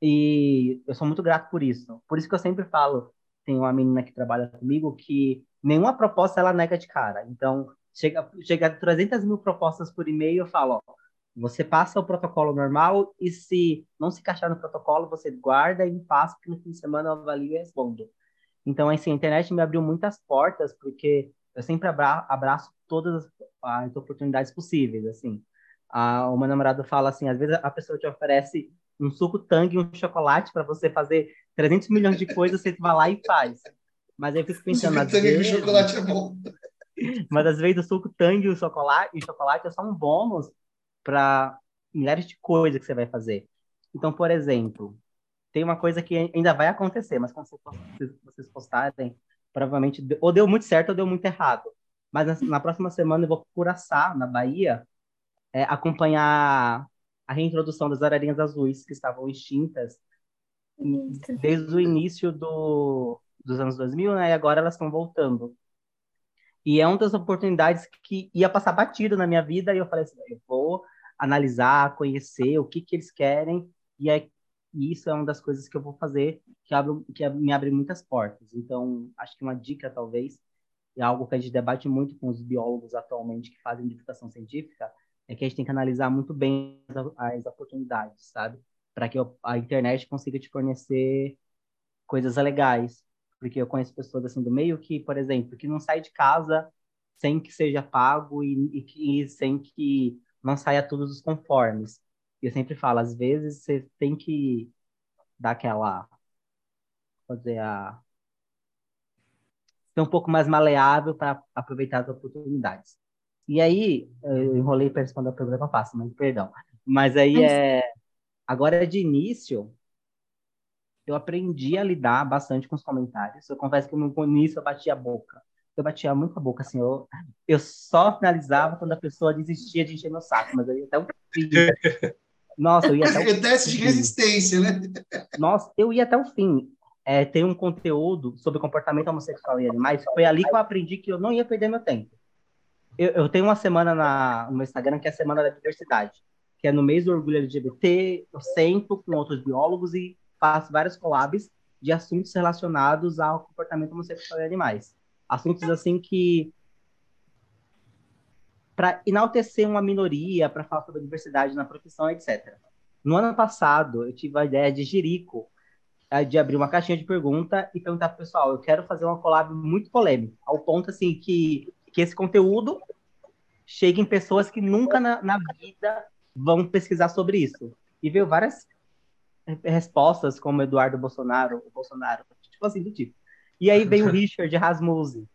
E eu sou muito grato por isso. Por isso que eu sempre falo, tem uma menina que trabalha comigo que nenhuma proposta ela nega de cara. Então, chega, chega a 300 mil propostas por e-mail, eu falo, ó, você passa o protocolo normal e se não se encaixar no protocolo, você guarda e passa, que no fim de semana eu avalio e respondo. Então, assim, a internet me abriu muitas portas, porque eu sempre abra abraço todas as, oportunidades possíveis, assim. A, o meu namorado fala assim, às vezes a pessoa te oferece um suco tangue e um chocolate para você fazer 300 milhões de coisas, você vai lá e faz. Mas aí eu fico pensando... Suco tangue vezes... chocolate é bom. Mas às vezes o suco tangue e o chocolate, e o chocolate é só um bônus para milhares de coisas que você vai fazer. Então, por exemplo, tem uma coisa que ainda vai acontecer, mas quando vocês postarem, provavelmente ou deu muito certo ou deu muito errado. Mas na, na próxima semana eu vou para Curaçá, na Bahia, é, acompanhar a reintrodução das ararinhas azuis que estavam extintas desde o início do, dos anos 2000, né? E agora elas estão voltando. E é uma das oportunidades que ia passar batido na minha vida e eu falei assim, eu vou analisar, conhecer o que que eles querem e é e isso é uma das coisas que eu vou fazer que, abre, que me abre muitas portas. Então, acho que uma dica, talvez, é algo que a gente debate muito com os biólogos atualmente que fazem divulgação científica, é que a gente tem que analisar muito bem as, as oportunidades, sabe? Para que a internet consiga te fornecer coisas legais. Porque eu conheço pessoas assim do meio que, por exemplo, que não sai de casa sem que seja pago e, e, e sem que não saia todos os conformes eu sempre falo, às vezes você tem que dar aquela. fazer a. ser um pouco mais maleável para aproveitar as oportunidades. E aí, eu enrolei para responder a pergunta eu faço, mas perdão. Mas aí é. Agora, de início, eu aprendi a lidar bastante com os comentários. Eu confesso que no início eu batia a boca. Eu batia muito a boca, assim. Eu, eu só finalizava quando a pessoa desistia de encher meu saco, mas aí até o fim. Nossa, eu ia até o fim. Teste de resistência, né? Nossa, eu ia até o fim. É, tem um conteúdo sobre comportamento homossexual em animais. Foi ali que eu aprendi que eu não ia perder meu tempo. Eu, eu tenho uma semana na, no meu Instagram que é a Semana da Diversidade, que é no mês do orgulho LGBT. Eu sento com outros biólogos e faço vários collabs de assuntos relacionados ao comportamento homossexual em animais. Assuntos assim que para enaltecer uma minoria, para falar sobre a diversidade na profissão, etc. No ano passado, eu tive a ideia de Jerico, eh, de abrir uma caixinha de pergunta e perguntar para o pessoal, eu quero fazer uma collab muito polêmica, ao ponto assim que, que esse conteúdo chegue em pessoas que nunca na, na vida vão pesquisar sobre isso. E veio várias respostas, como Eduardo Bolsonaro, o Bolsonaro, tipo assim, do tipo. E aí veio o Richard Rasmussen,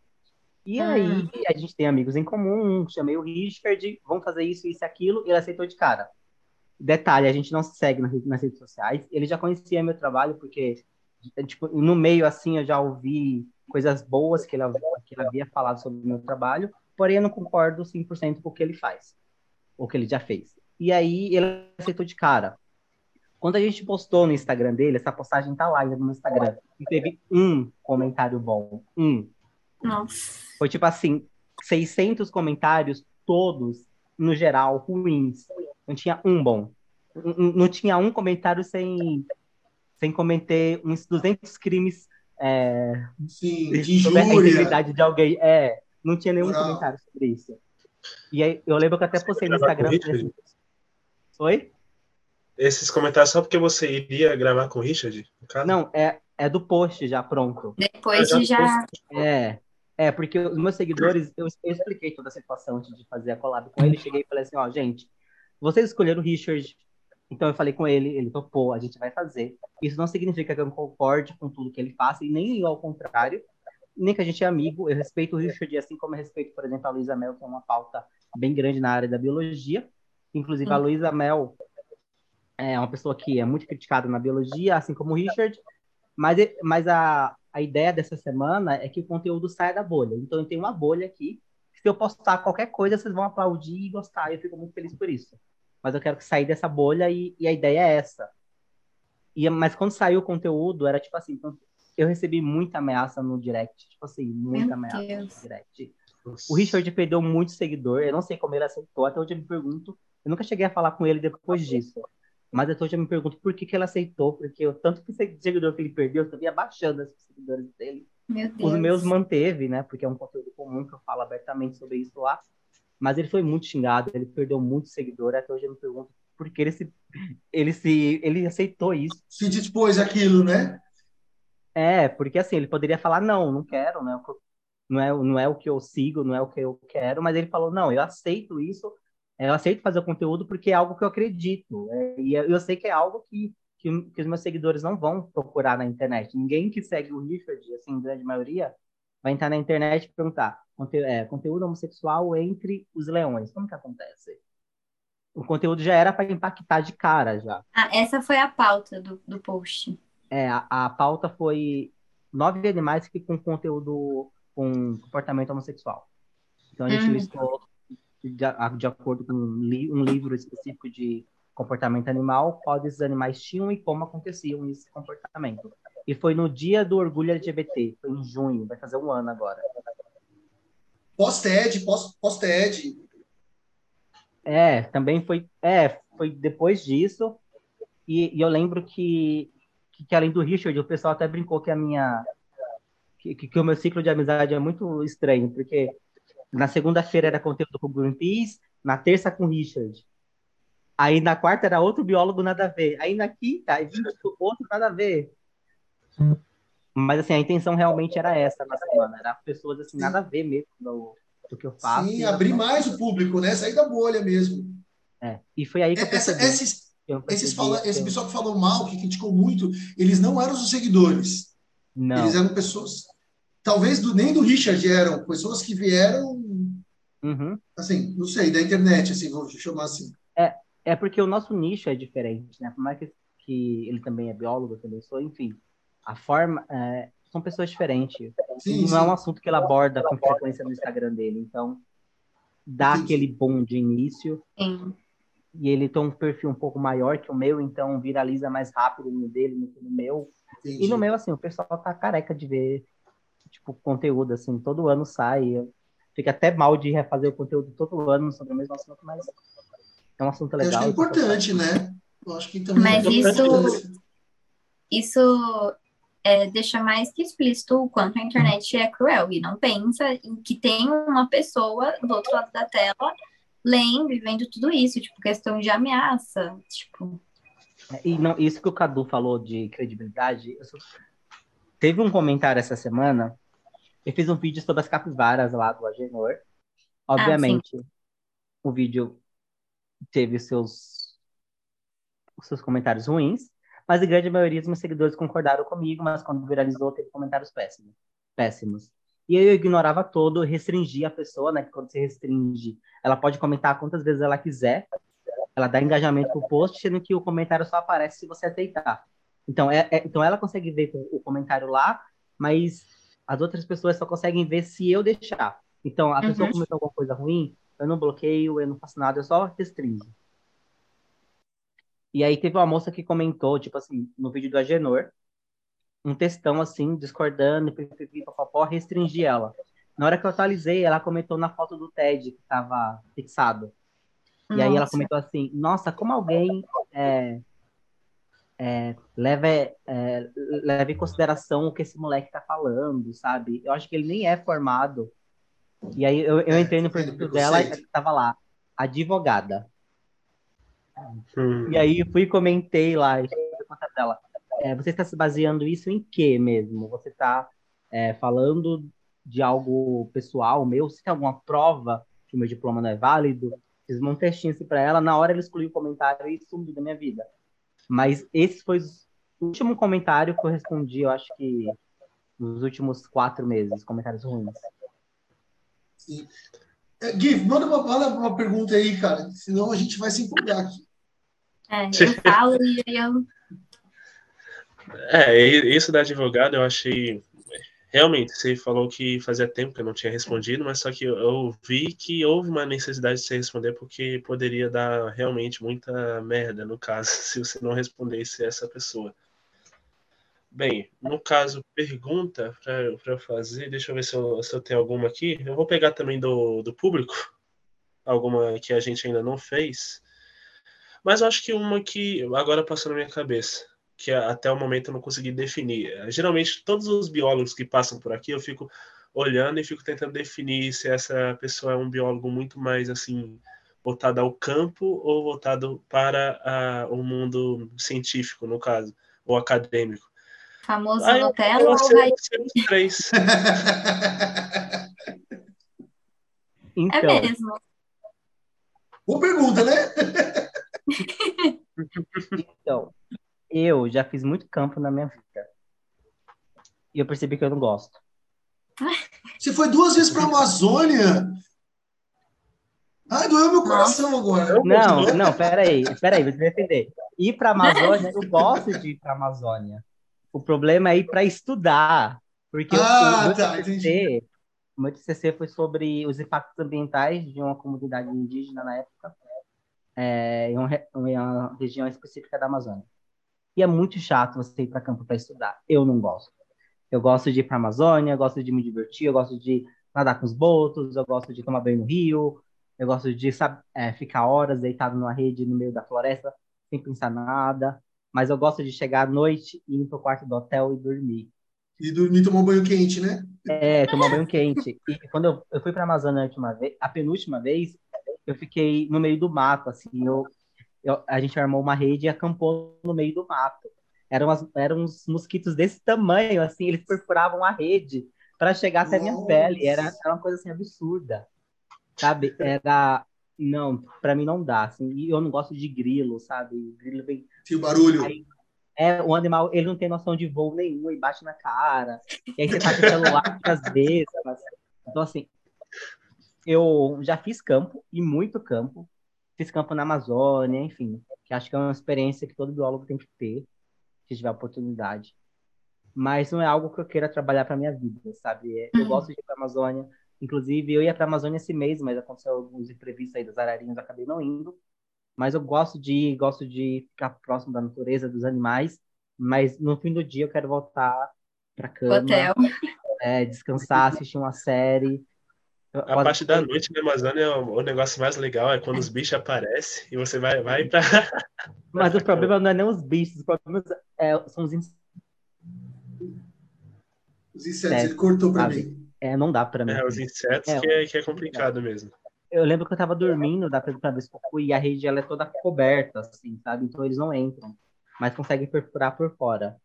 e ah. aí a gente tem amigos em comum, chamei o Richard, vamos fazer isso, isso e aquilo, e ele aceitou de cara. Detalhe, a gente não se segue nas redes sociais, ele já conhecia meu trabalho, porque tipo, no meio assim eu já ouvi coisas boas que ele, que ele havia falado sobre o meu trabalho, porém eu não concordo 100% com o que ele faz, o que ele já fez. E aí ele aceitou de cara. Quando a gente postou no Instagram dele, essa postagem tá lá ainda no Instagram, e teve um comentário bom, um. Nossa. Foi tipo assim, 600 comentários, todos, no geral, ruins. Não tinha um bom. Não tinha um comentário sem, sem cometer uns 200 crimes é, Sim, de sobre a integridade de alguém. É, não tinha nenhum Moral. comentário sobre isso. E aí, eu lembro que até postei no Instagram. Assim, Oi? Esses comentários só porque você iria gravar com o Richard? Não, é, é do post já pronto. Depois ah, já. já... É. É, porque os meus seguidores, eu, eu expliquei toda a situação antes de fazer a collab com ele. Cheguei e falei assim: ó, gente, vocês escolheram o Richard, então eu falei com ele, ele topou, a gente vai fazer. Isso não significa que eu concorde com tudo que ele faça, e nem ao contrário, nem que a gente é amigo. Eu respeito o Richard, assim como eu respeito, por exemplo, a Luísa Mel, que é uma pauta bem grande na área da biologia. Inclusive, a Luísa Mel é uma pessoa que é muito criticada na biologia, assim como o Richard, mas, mas a, a ideia dessa semana é que o conteúdo saia da bolha. Então, eu tenho uma bolha aqui. Se eu postar qualquer coisa, vocês vão aplaudir e gostar. E eu fico muito feliz por isso. Mas eu quero que saia dessa bolha e, e a ideia é essa. E, mas quando saiu o conteúdo, era tipo assim: então, eu recebi muita ameaça no direct. Tipo assim, muita Meu ameaça Deus. no direct. O Richard perdeu muito seguidor. Eu não sei como ele aceitou. Até hoje eu me pergunto. Eu nunca cheguei a falar com ele depois disso. Mas eu já me pergunto por que, que ele aceitou, porque o tanto que seguidor que ele perdeu, eu estava abaixando os seguidores dele. Meu Os meus manteve, né? Porque é um conteúdo comum que eu falo abertamente sobre isso lá. Mas ele foi muito xingado, ele perdeu muito seguidor. Até hoje eu me pergunto por que ele se, ele se, ele aceitou isso. Se dispôs aquilo, né? É, porque assim, ele poderia falar, não, não quero, né? Não é, não é o que eu sigo, não é o que eu quero, mas ele falou, não, eu aceito isso eu aceito fazer o conteúdo porque é algo que eu acredito. É, e eu sei que é algo que, que, que, os meus seguidores não vão procurar na internet. Ninguém que segue o Richard, assim, grande maioria, vai entrar na internet e perguntar conte é, conteúdo homossexual entre os leões. Como que acontece? O conteúdo já era para impactar de cara já. Ah, essa foi a pauta do, do post. É, a, a pauta foi nove animais que com conteúdo com comportamento homossexual. Então a gente Hum. listou de, de acordo com um, li- um livro específico de comportamento animal, quais esses animais tinham e como aconteciam esse comportamento. E foi no dia do orgulho LGBT, foi em junho, vai fazer um ano agora. Pós-TED, pós- pós-TED. É, também foi, é, foi depois disso. E, e eu lembro que, que, que além do Richard, o pessoal até brincou que a minha que, que, o meu ciclo de amizade é muito estranho, porque na segunda-feira era conteúdo com o Greenpeace, na terça com o Richard. Aí na quarta era outro biólogo nada a ver. Aí na quinta, outro nada a ver. Mas assim, a intenção realmente era essa na semana, era pessoas assim, nada a ver mesmo do, do que eu faço. Sim, abrir mais o público, né? Sair da bolha mesmo. É, e foi aí que eu Essa, percebi. esses, eu esses fala, que esse pessoal que falou mal, que criticou muito, eles não eram os seguidores. Não. Eles eram pessoas. Talvez do, nem do Richard eram, pessoas que vieram, Uhum. assim, não sei, da internet, assim, vou chamar assim. É porque o nosso nicho é diferente, né? Por mais que, que ele também é biólogo, eu também sou, enfim. A forma. é, são pessoas diferentes. Sim, não sim. é um assunto que ele aborda com frequência no Instagram dele. Então, dá Entendi. aquele boom de início. Sim. E ele tem um perfil um pouco maior que o meu, então viraliza mais rápido no dele do que no meu. Entendi. E no meu, assim, o pessoal tá careca de ver, tipo, conteúdo, assim, todo ano sai. Fica até mal de refazer o conteúdo todo ano sobre o mesmo assunto, mas é um assunto Eu acho legal. que é importante, né? Eu acho que também Mas é isso-. Isso é, deixa mais que explícito o quanto a internet é cruel e não pensa em que tem uma pessoa do outro lado da tela lendo e vendo tudo isso, tipo, questão de ameaça, tipo, E não, isso que o Cadu falou de credibilidade, teve um comentário essa semana, eu fiz um vídeo sobre as capivaras lá do Agenor. Obviamente, o vídeo teve seus, os seus comentários ruins, mas a grande maioria dos meus seguidores concordaram comigo, mas quando viralizou teve comentários péssimos. péssimos. E eu ignorava todo, restringia a pessoa, né? Que quando você restringe, ela pode comentar quantas vezes ela quiser, ela dá engajamento pro post, sendo que o comentário só aparece se você aceitar. Então, é, é- então ela consegue ver o comentário lá, mas as outras pessoas só conseguem ver se eu deixar. Então, a pessoa Uhum. comentou alguma coisa ruim, eu não bloqueio, eu não faço nada, eu só restringo. E aí teve uma moça que comentou, tipo assim, no vídeo do Agenor, um textão assim, discordando, papapó, restringi ela. Na hora que eu atualizei, ela comentou na foto do TED que estava fixado. E aí ela nossa. comentou assim, nossa, como alguém é, é, leva, é, leva em consideração o que esse moleque tá falando, sabe? Eu acho que ele nem é formado. E aí eu, eu entrei no perfil dela e tava lá, advogada. Hum. E aí fui e comentei lá, dela. É, você está se baseando isso em quê mesmo? Você está falando de algo pessoal meu? Você tem alguma prova que o meu diploma não é válido? Fiz um textinho assim para ela, na hora ela excluiu o comentário e sumiu da minha vida. Mas esse foi o último comentário que eu respondi, eu acho que nos últimos quatro meses, comentários ruins. É, Gui, manda uma, manda uma pergunta aí, cara, senão a gente vai se empolgar aqui. É, eu falo e aí eu. É, isso da advogada eu achei. Realmente, você falou que fazia tempo que eu não tinha respondido, mas só que eu, eu vi que houve uma necessidade de você responder porque poderia dar realmente muita merda no caso, se você não respondesse essa pessoa. Bem, no caso, pergunta para fazer, deixa eu ver se eu, se eu tenho alguma aqui. Eu vou pegar também do, do público, alguma que a gente ainda não fez. Mas eu acho que uma que agora passou na minha cabeça que até o momento eu não consegui definir. Geralmente, todos os biólogos que passam por aqui, eu fico olhando e fico tentando definir se essa pessoa é um biólogo muito mais assim voltado ao campo ou voltado para a, o mundo científico, no caso, ou acadêmico. Famoso Ah, eu, Nutella ou três. Então, É mesmo. Boa pergunta, né? então, eu já fiz muito campo na minha vida. E eu percebi que eu não gosto. Você foi duas vezes para a Amazônia? Ai, doeu meu coração agora. Não, não, peraí, peraí, vou te defender. Ir pra Amazônia, eu gosto de ir pra Amazônia. O problema é ir para estudar. Porque ah, o, meu tá, TCC, o meu TCC foi sobre os impactos ambientais de uma comunidade indígena na época, é, em, uma, em uma região específica da Amazônia. E é muito chato você ir para campo para estudar. Eu não gosto. Eu gosto de ir para a Amazônia, eu gosto de me divertir, eu gosto de nadar com os botos, eu gosto de tomar banho no rio, eu gosto de sabe, é, ficar horas deitado numa rede no meio da floresta, sem pensar nada. Mas eu gosto de chegar à noite e ir para o quarto do hotel e dormir. E dormir tomar um banho quente, né? É, tomar banho quente. E quando eu, eu fui para a Amazônia a última vez, a penúltima vez, eu fiquei no meio do mato, assim, eu, eu, a gente armou uma rede e acampou no meio do mato. Eram, as, eram uns mosquitos desse tamanho, assim, eles perfuravam a rede para chegar até a minha pele. Era, era uma coisa assim absurda. Sabe? Era. Não, para mim não dá. Assim, e eu não gosto de grilo, sabe? Grilo vem. Tem barulho. Aí, é, o animal, ele não tem noção de voo nenhum e bate na cara. E aí você tá com o celular às vezes. Então, assim, eu já fiz campo, e muito campo. Fiz campo na Amazônia, enfim. Que acho que é uma experiência que todo biólogo tem que ter, se tiver oportunidade. Mas não é algo que eu queira trabalhar para minha vida, sabe? É, eu uhum. gosto de ir para a Amazônia. Inclusive, eu ia para a Amazônia esse mês, mas aconteceu alguns imprevistos aí das ararinhas, acabei não indo. Mas eu gosto de ir, gosto de ficar próximo da natureza, dos animais. Mas no fim do dia eu quero voltar para cama, Hotel. É, descansar, assistir uma série. A parte da noite na Amazônia, o negócio mais legal é quando os bichos aparecem e você vai, vai pra. Mas o problema não é nem os bichos, os problemas é, são os insetos. Os insetos, é, ele cortou pra sabe? mim. É, não dá pra mim. É, os insetos é, que, é, que é complicado mesmo. Eu lembro que eu tava dormindo da primeira vez que eu fui e a rede ela é toda coberta, assim, sabe? Então eles não entram, mas conseguem perfurar por fora.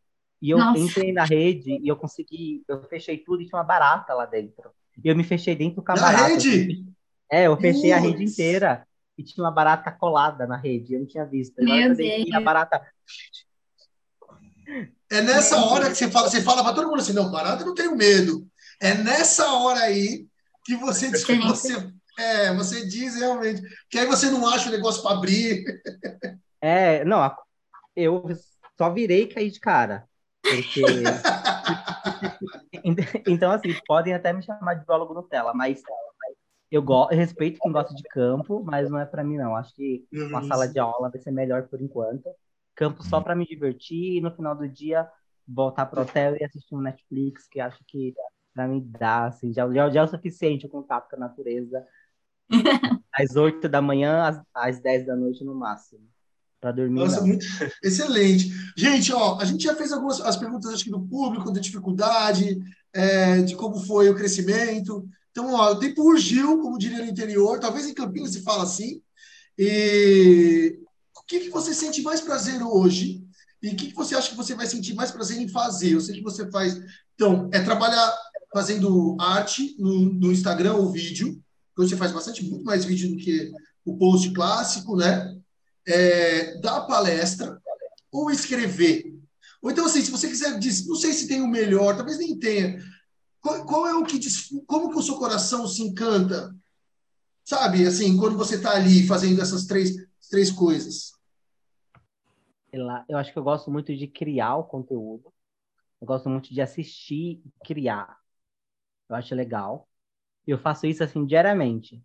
E eu Nossa. entrei na rede e eu consegui, eu fechei tudo e tinha uma barata lá dentro. E eu me fechei dentro com a na barata. rede? É, eu fechei a rede inteira e tinha uma barata colada na rede. Eu não tinha visto. Meu Deus. a barata. É nessa hora que você fala, você fala para todo mundo assim, não, barata eu não tenho medo. É nessa hora aí que você diz, você, é, você diz realmente, que aí você não acha o negócio para abrir. É, não, eu só virei e caí de cara. Porque então, assim, podem até me chamar de biólogo Nutella, mas eu, go respeito quem gosta de campo, mas não é para mim, não. Acho que uma uhum. sala de aula vai ser melhor por enquanto. Campo só para me divertir e no final do dia voltar pro hotel e assistir um Netflix, que acho que para mim dá, assim, já, já, já é o suficiente o contato com a natureza. às 8 da manhã, às, às 10 da noite no máximo para dormir. Nossa, muito excelente. Gente, ó, a gente já fez algumas as perguntas acho que do público, da dificuldade, é, de como foi o crescimento. Então, ó, o tempo urgiu, como diria no interior, talvez em Campinas se fala assim. E o que, que você sente mais prazer hoje? E o que, que você acha que você vai sentir mais prazer em fazer? Eu sei que você faz. Então, é trabalhar fazendo arte no, no Instagram ou vídeo. Você faz bastante, muito mais vídeo do que o post clássico, né? é, dar palestra ou escrever. Ou então, assim, se você quiser dizer, não sei se tem o melhor, talvez nem tenha. Qual, qual é o que diz, como que o seu coração se encanta? Sabe, assim, quando você está ali fazendo essas três, três coisas. Eu acho que eu gosto muito de criar o conteúdo. Eu gosto muito de assistir e criar. Eu acho legal. Eu faço isso assim diariamente.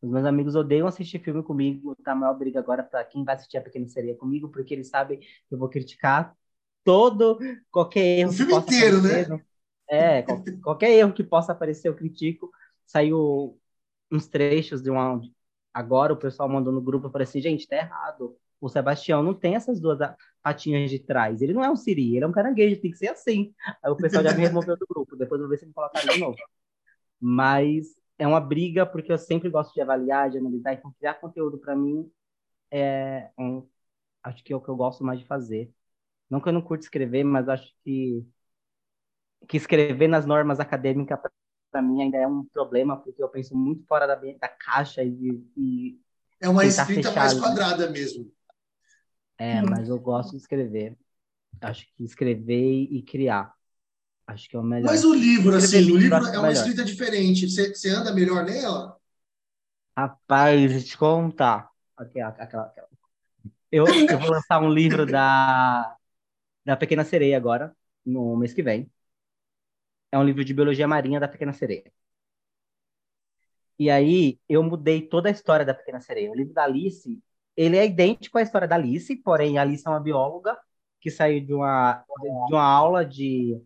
Os meus amigos odeiam assistir filme comigo, tá a maior briga agora para quem vai assistir a Pequena Sereia comigo, porque eles sabem que eu vou criticar todo, qualquer erro. O filme inteiro, aparecer, né? É, qualquer, erro que possa aparecer, eu critico. Saiu uns trechos de uma. Agora o pessoal mandou no grupo, eu falei assim, gente, tá errado. O Sebastião não tem essas duas patinhas de trás. Ele não é um siri, ele é um caranguejo, tem que ser assim. Aí o pessoal já me removeu do grupo, depois eu vou ver se me colocaram de novo. Mas é uma briga porque eu sempre gosto de avaliar, de analisar, então criar conteúdo para mim é um, acho que é o que eu gosto mais de fazer. Não que eu não curto escrever, mas acho que que escrever nas normas acadêmicas para mim ainda é um problema porque eu penso muito fora da, da caixa e, e é uma escrita mais quadrada mesmo. É, hum. mas eu gosto de escrever. Acho que escrever e criar. Acho que é o melhor. Mas o livro, assim, o livro é uma escrita diferente. Você, você anda melhor nela? Rapaz, deixa eu te contar. Aquela, aquela, aquela. Eu, eu vou lançar um livro da, da Pequena Sereia agora. no mês que vem. É um livro de biologia marinha da Pequena Sereia. E aí eu mudei toda a história da Pequena Sereia. O livro da Alice, ele é idêntico à história da Alice, porém a Alice é uma bióloga que saiu de uma, de uma aula de,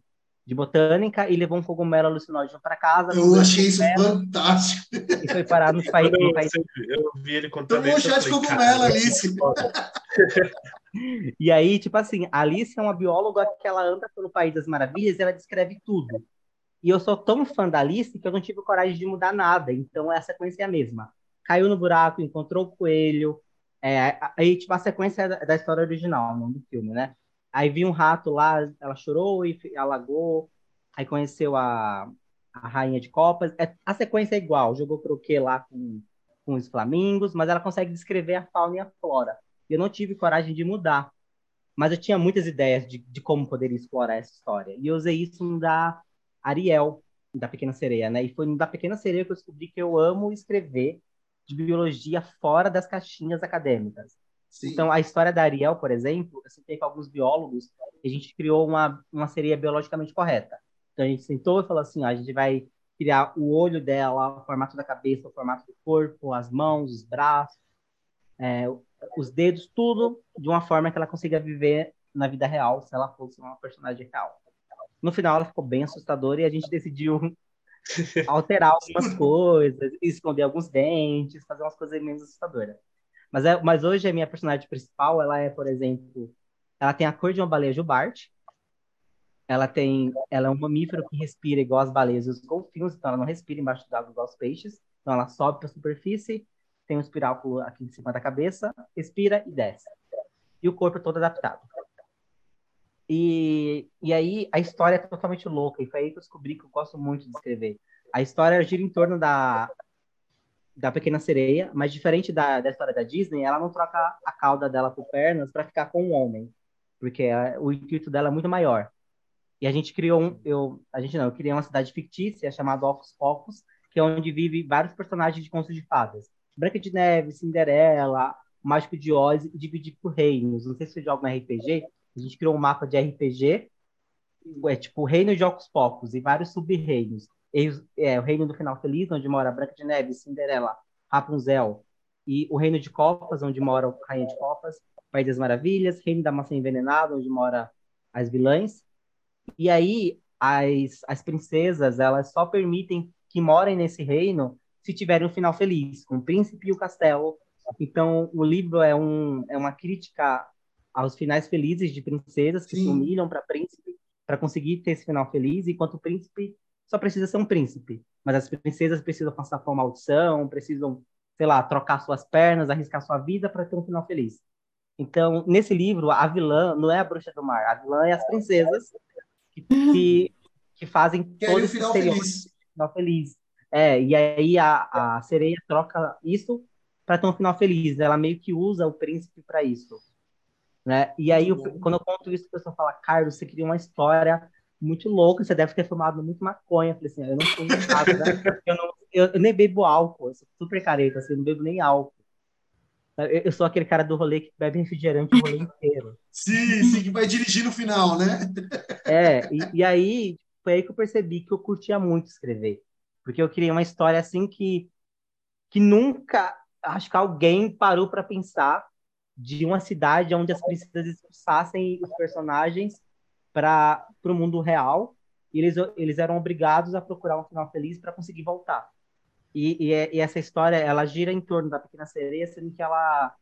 de botânica e levou um cogumelo alucinógeno para casa. Eu achei isso fantástico. E foi parar nos países. Eu, país... eu vi ele contando Tomou um chá de cogumelo, Alice. e aí, tipo assim, a Alice é uma bióloga que ela anda pelo País das Maravilhas e ela descreve tudo. E eu sou tão fã da Alice que eu não tive coragem de mudar nada. Então a sequência é a mesma. Caiu no buraco, encontrou o coelho. É, aí, tipo, a sequência é da história original, não do filme, né? Aí vi um rato lá, ela chorou e alagou. Aí conheceu a, a rainha de copas. É, a sequência é igual. Jogou croquet lá com, com os flamingos, mas ela consegue descrever a fauna e a flora. Eu não tive coragem de mudar. Mas eu tinha muitas ideias de, de como poderia explorar essa história. E eu usei isso no da Ariel, da Pequena Sereia, né? E foi no da Pequena Sereia que eu descobri que eu amo escrever de biologia fora das caixinhas acadêmicas. Sim. Então, a história da Ariel, por exemplo, eu sentei com alguns biólogos e a gente criou uma, uma sereia biologicamente correta. Então, a gente sentou e falou assim, ó, a gente vai criar o olho dela, o formato da cabeça, o formato do corpo, as mãos, os braços, é, os dedos, tudo de uma forma que ela consiga viver na vida real, se ela fosse uma personagem real. No final, ela ficou bem assustadora e a gente decidiu alterar algumas coisas, esconder alguns dentes, fazer umas coisas menos assustadoras. Mas, é, mas hoje a minha personagem principal, ela é, por exemplo, ela tem a cor de uma baleia jubarte, ela tem, ela é um mamífero que respira igual as baleias e os golfinhos, então ela não respira embaixo d'água igual os peixes, então ela sobe para a superfície, tem um espiráculo aqui em cima da cabeça, respira e desce. E o corpo todo adaptado. E, e aí a história é totalmente louca, e foi aí que eu descobri que eu gosto muito de escrever. A história gira em torno da, da Pequena Sereia, mas diferente da, da história da Disney, ela não troca a cauda dela por pernas para ficar com um homem, porque o intuito dela é muito maior. E a gente criou um, eu, a gente não, eu criei uma cidade fictícia chamada Ocos Pocos, que é onde vive vários personagens de contos de fadas. Branca de Neve, Cinderela, Mágico de Oz, dividido por reinos. Não sei se você joga no RPG, a gente criou um mapa de RPG, é tipo Reino de Ocos Pocos e vários sub-reinos. É, o Reino do Final Feliz, onde mora Branca de Neve, Cinderela, Rapunzel, e o Reino de Copas, onde mora o Rainha de Copas, País das Maravilhas, Reino da Maçã Envenenada, onde mora as vilãs. E aí, as, as princesas, elas só permitem que morem nesse reino se tiverem um final feliz, com o príncipe e o castelo. Então, o livro é, um, é uma crítica aos finais felizes de princesas que Sim. se humilham para príncipe para conseguir ter esse final feliz, enquanto o príncipe só precisa ser um príncipe. Mas as princesas precisam passar por uma maldição, precisam, sei lá, trocar suas pernas, arriscar sua vida para ter um final feliz. Então, nesse livro, a vilã não é a bruxa do mar, a vilã é as princesas que, que, que fazem todo esse final feliz. final feliz. É, e aí a, a sereia troca isso para ter um final feliz. Ela meio que usa o príncipe para isso. Né? E aí, eu, quando eu conto isso, a pessoa fala, Carlos, você queria uma história muito louca, você deve ter fumado muito maconha. Eu falei assim, eu não fumo nada, né? eu, não, eu, eu, nem bebo álcool, eu sou super careta, assim, eu não bebo nem álcool. Eu, sou aquele cara do rolê que bebe refrigerante o rolê inteiro. Sim, sim, que vai dirigir no final, né? É, e, e aí foi aí que eu percebi que eu curtia muito escrever. Porque eu criei uma história assim que, que nunca, acho que alguém parou para pensar de uma cidade onde as princesas expulsassem os personagens para o mundo real e eles, eles eram obrigados a procurar um final feliz para conseguir voltar. E, e, e, essa história, ela gira em torno da Pequena Sereia, sendo que ela,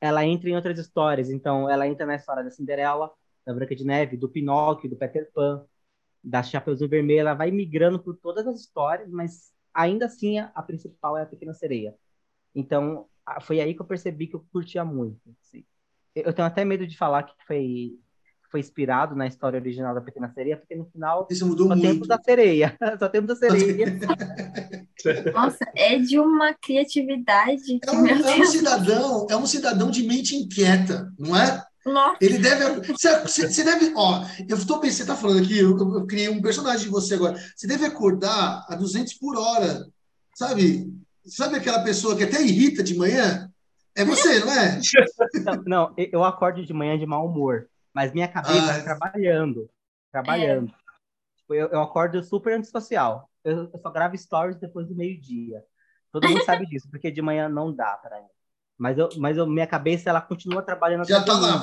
ela entra em outras histórias. Então, ela entra na história da Cinderela, da Branca de Neve, do Pinóquio, do Peter Pan, da Chapeuzinho Vermelho. Ela vai migrando por todas as histórias, mas ainda assim a, a principal é a Pequena Sereia. Então, foi aí que eu percebi que eu curtia muito. Assim. Eu tenho até medo de falar que foi, foi inspirado na história original da Pequena Sereia, porque no final Isso mudou só muito. temos da sereia. Só temos a sereia. Nossa, é de uma criatividade. É um, é um cidadão, é um cidadão de mente inquieta, não é? Nossa. Ele deve. Você, você deve. Ó, eu estou pensando, você está falando aqui, eu, eu, criei um personagem de você agora. Você deve acordar a 200 por hora, sabe? Sabe aquela pessoa que até irrita de manhã? É você, não é? Não, não eu acordo de manhã de mau humor, mas minha cabeça está ah. trabalhando. trabalhando. É. Eu, eu acordo super antissocial. Eu, eu só gravo stories depois do meio-dia. Todo mundo sabe disso, porque de manhã não dá para mim. Mas, eu, mas eu, minha cabeça, ela continua trabalhando. Já tá lá.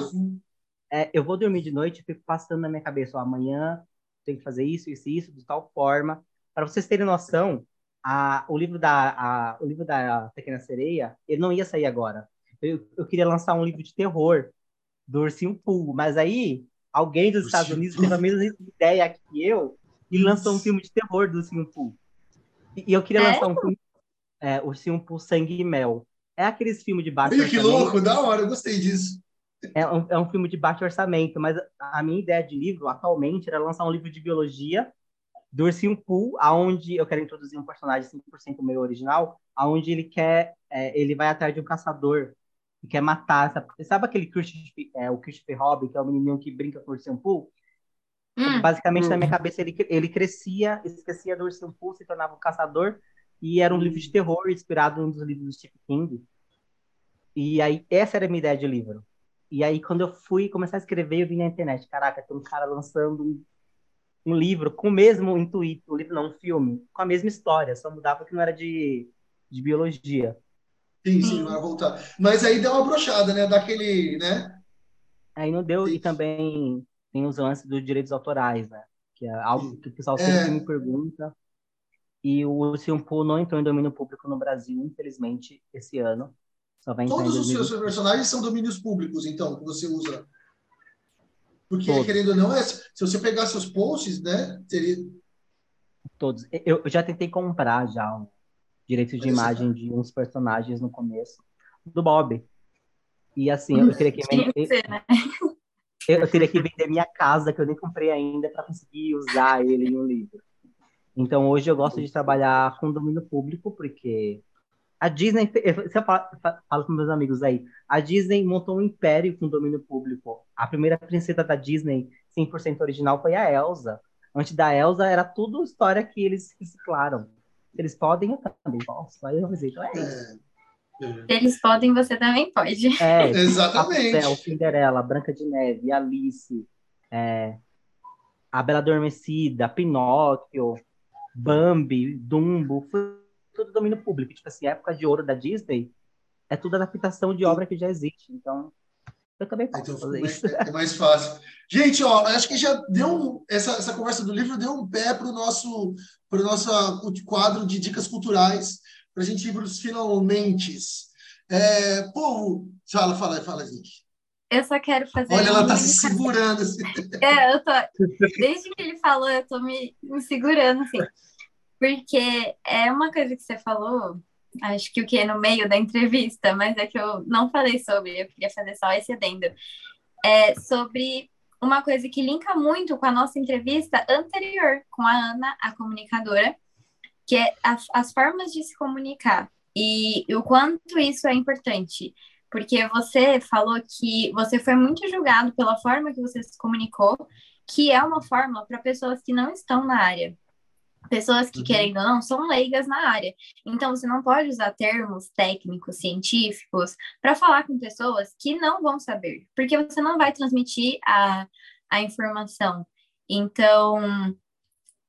É, eu vou dormir de noite e fico passando na minha cabeça, ó, amanhã tem que fazer isso, isso e isso, de tal forma. Para vocês terem noção, a, o, livro da, a, o livro da Pequena Sereia, ele não ia sair agora. Eu, eu queria lançar um livro de terror do Ursinho Poo, mas aí alguém dos Estados Unidos teve a mesma ideia que eu e lançou um filme de terror do Ursinho Poo. E, e eu queria é? lançar um filme, é, Ursinho Poo Sangue e Mel. É aqueles filmes de baixo Olha, que louco, da hora, eu gostei disso. É um, é um filme de baixo orçamento, mas a minha ideia de livro, atualmente, era lançar um livro de biologia do Ursinho Pooh, aonde eu quero introduzir um personagem 5% meu original, aonde ele quer, é, ele vai atrás de um caçador e quer matar, sabe, sabe aquele Christopher, é, o Christopher Robin, que é o menininho que brinca com o Ursinho Pooh? Hum, Basicamente, hum. na minha cabeça, ele, ele crescia, esquecia do Ursinho Pooh, se tornava um caçador, e era um livro de terror inspirado em um dos livros do Stephen King. E aí, essa era a minha ideia de livro. E aí, quando eu fui começar a escrever, eu vi na internet, caraca, tem um cara lançando um, um livro com o mesmo intuito, um livro não, um filme, com a mesma história, só mudava que não era de, de biologia. Sim, sim, vai voltar. Mas aí deu uma brochada, né? Daquele, né? Aí não deu, sim. e também tem os lances dos direitos autorais, né? Que é algo que o pessoal sempre é. me pergunta. E o Simpu não entrou em domínio público no Brasil, infelizmente, esse ano. Só vai Todos os seus personagens são domínios públicos, então, que você usa. Porque, Todos. querendo ou não, é, se você pegar seus posts, né, seria... Todos. Eu, eu já tentei comprar já um direito de imagem de uns personagens no começo, do Bob. E assim, eu teria que vender... Né? Eu teria que vender minha casa, que eu nem comprei ainda, para conseguir usar ele em um livro. Então, hoje eu gosto de trabalhar com domínio público, porque a Disney, eu falo, falo com meus amigos aí, a Disney montou um império com domínio público. A primeira princesa da Disney 100% original foi a Elsa. Antes da Elsa era tudo história que eles reciclaram. Eles podem, eu também posso. Aí eu então é isso. É. Eles podem, você também pode. É, Exatamente. Rapunzel, Cinderela, Branca de Neve, Alice, é, a Bela Adormecida, Pinóquio, Bambi, Dumbo, tudo domínio público. Tipo assim, a época de ouro da Disney é tudo adaptação de obra que já existe. Então, eu também posso então, fazer mais, isso. É mais fácil. Gente, ó, acho que já deu um, essa, essa conversa do livro deu um pé para o nosso, pro nosso quadro de dicas culturais, para a gente ir para os finalmente. É, povo, fala, fala, fala, gente. Eu só quero fazer. Olha, ela está se segurando. Assim. É, eu tô. Desde que ele falou, eu tô me, me segurando, assim. Porque é uma coisa que você falou, acho que o que é no meio da entrevista, mas é que eu não falei sobre, eu queria fazer só esse adendo. É sobre uma coisa que linka muito com a nossa entrevista anterior com a Ana, a comunicadora, que é a, as formas de se comunicar e, o quanto isso é importante. Porque você falou que você foi muito julgado pela forma que você se comunicou, que é uma forma para pessoas que não estão na área pessoas que, uhum. querendo ou não, são leigas na área. Então, você não pode usar termos técnicos, científicos, para falar com pessoas que não vão saber, porque você não vai transmitir a, a informação. Então,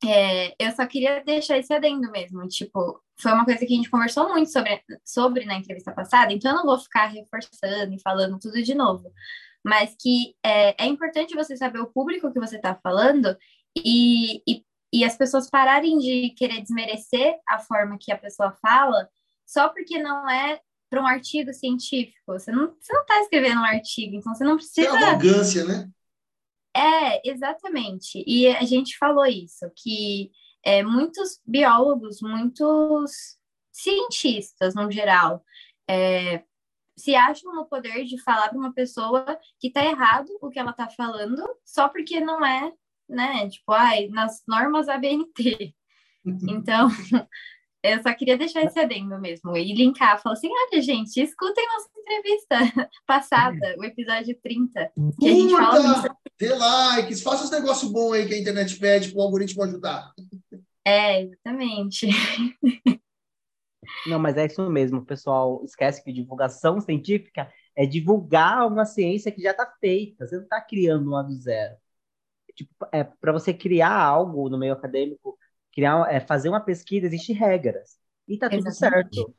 é, eu só queria deixar esse adendo mesmo. Tipo, foi uma coisa que a gente conversou muito sobre, sobre na entrevista passada, então eu não vou ficar reforçando e falando tudo de novo. Mas que é, é importante você saber o público que você está falando e, e e as pessoas pararem de querer desmerecer a forma que a pessoa fala só porque não é para um artigo científico. Você não você não está escrevendo um artigo, então você não precisa. É arrogância, né? É, exatamente. E a gente falou isso, que é, muitos biólogos, muitos cientistas, no geral, é, se acham no poder de falar para uma pessoa que está errado o que ela está falando, só porque não é né? Tipo, ai, nas normas ABNT. Uhum. Então, eu só queria deixar esse adendo mesmo e linkar, falar assim: olha, gente, escutem nossa entrevista passada, o episódio 30. Que a gente fala Dê likes, faça os negócios bons aí que a internet pede para o algoritmo ajudar. É, exatamente. Não, mas é isso mesmo, o pessoal esquece que divulgação científica é divulgar uma ciência que já está feita, você não está criando uma do zero tipo, é, para você criar algo no meio acadêmico, criar, é, fazer uma pesquisa, existem regras. E tá tudo Exatamente. certo.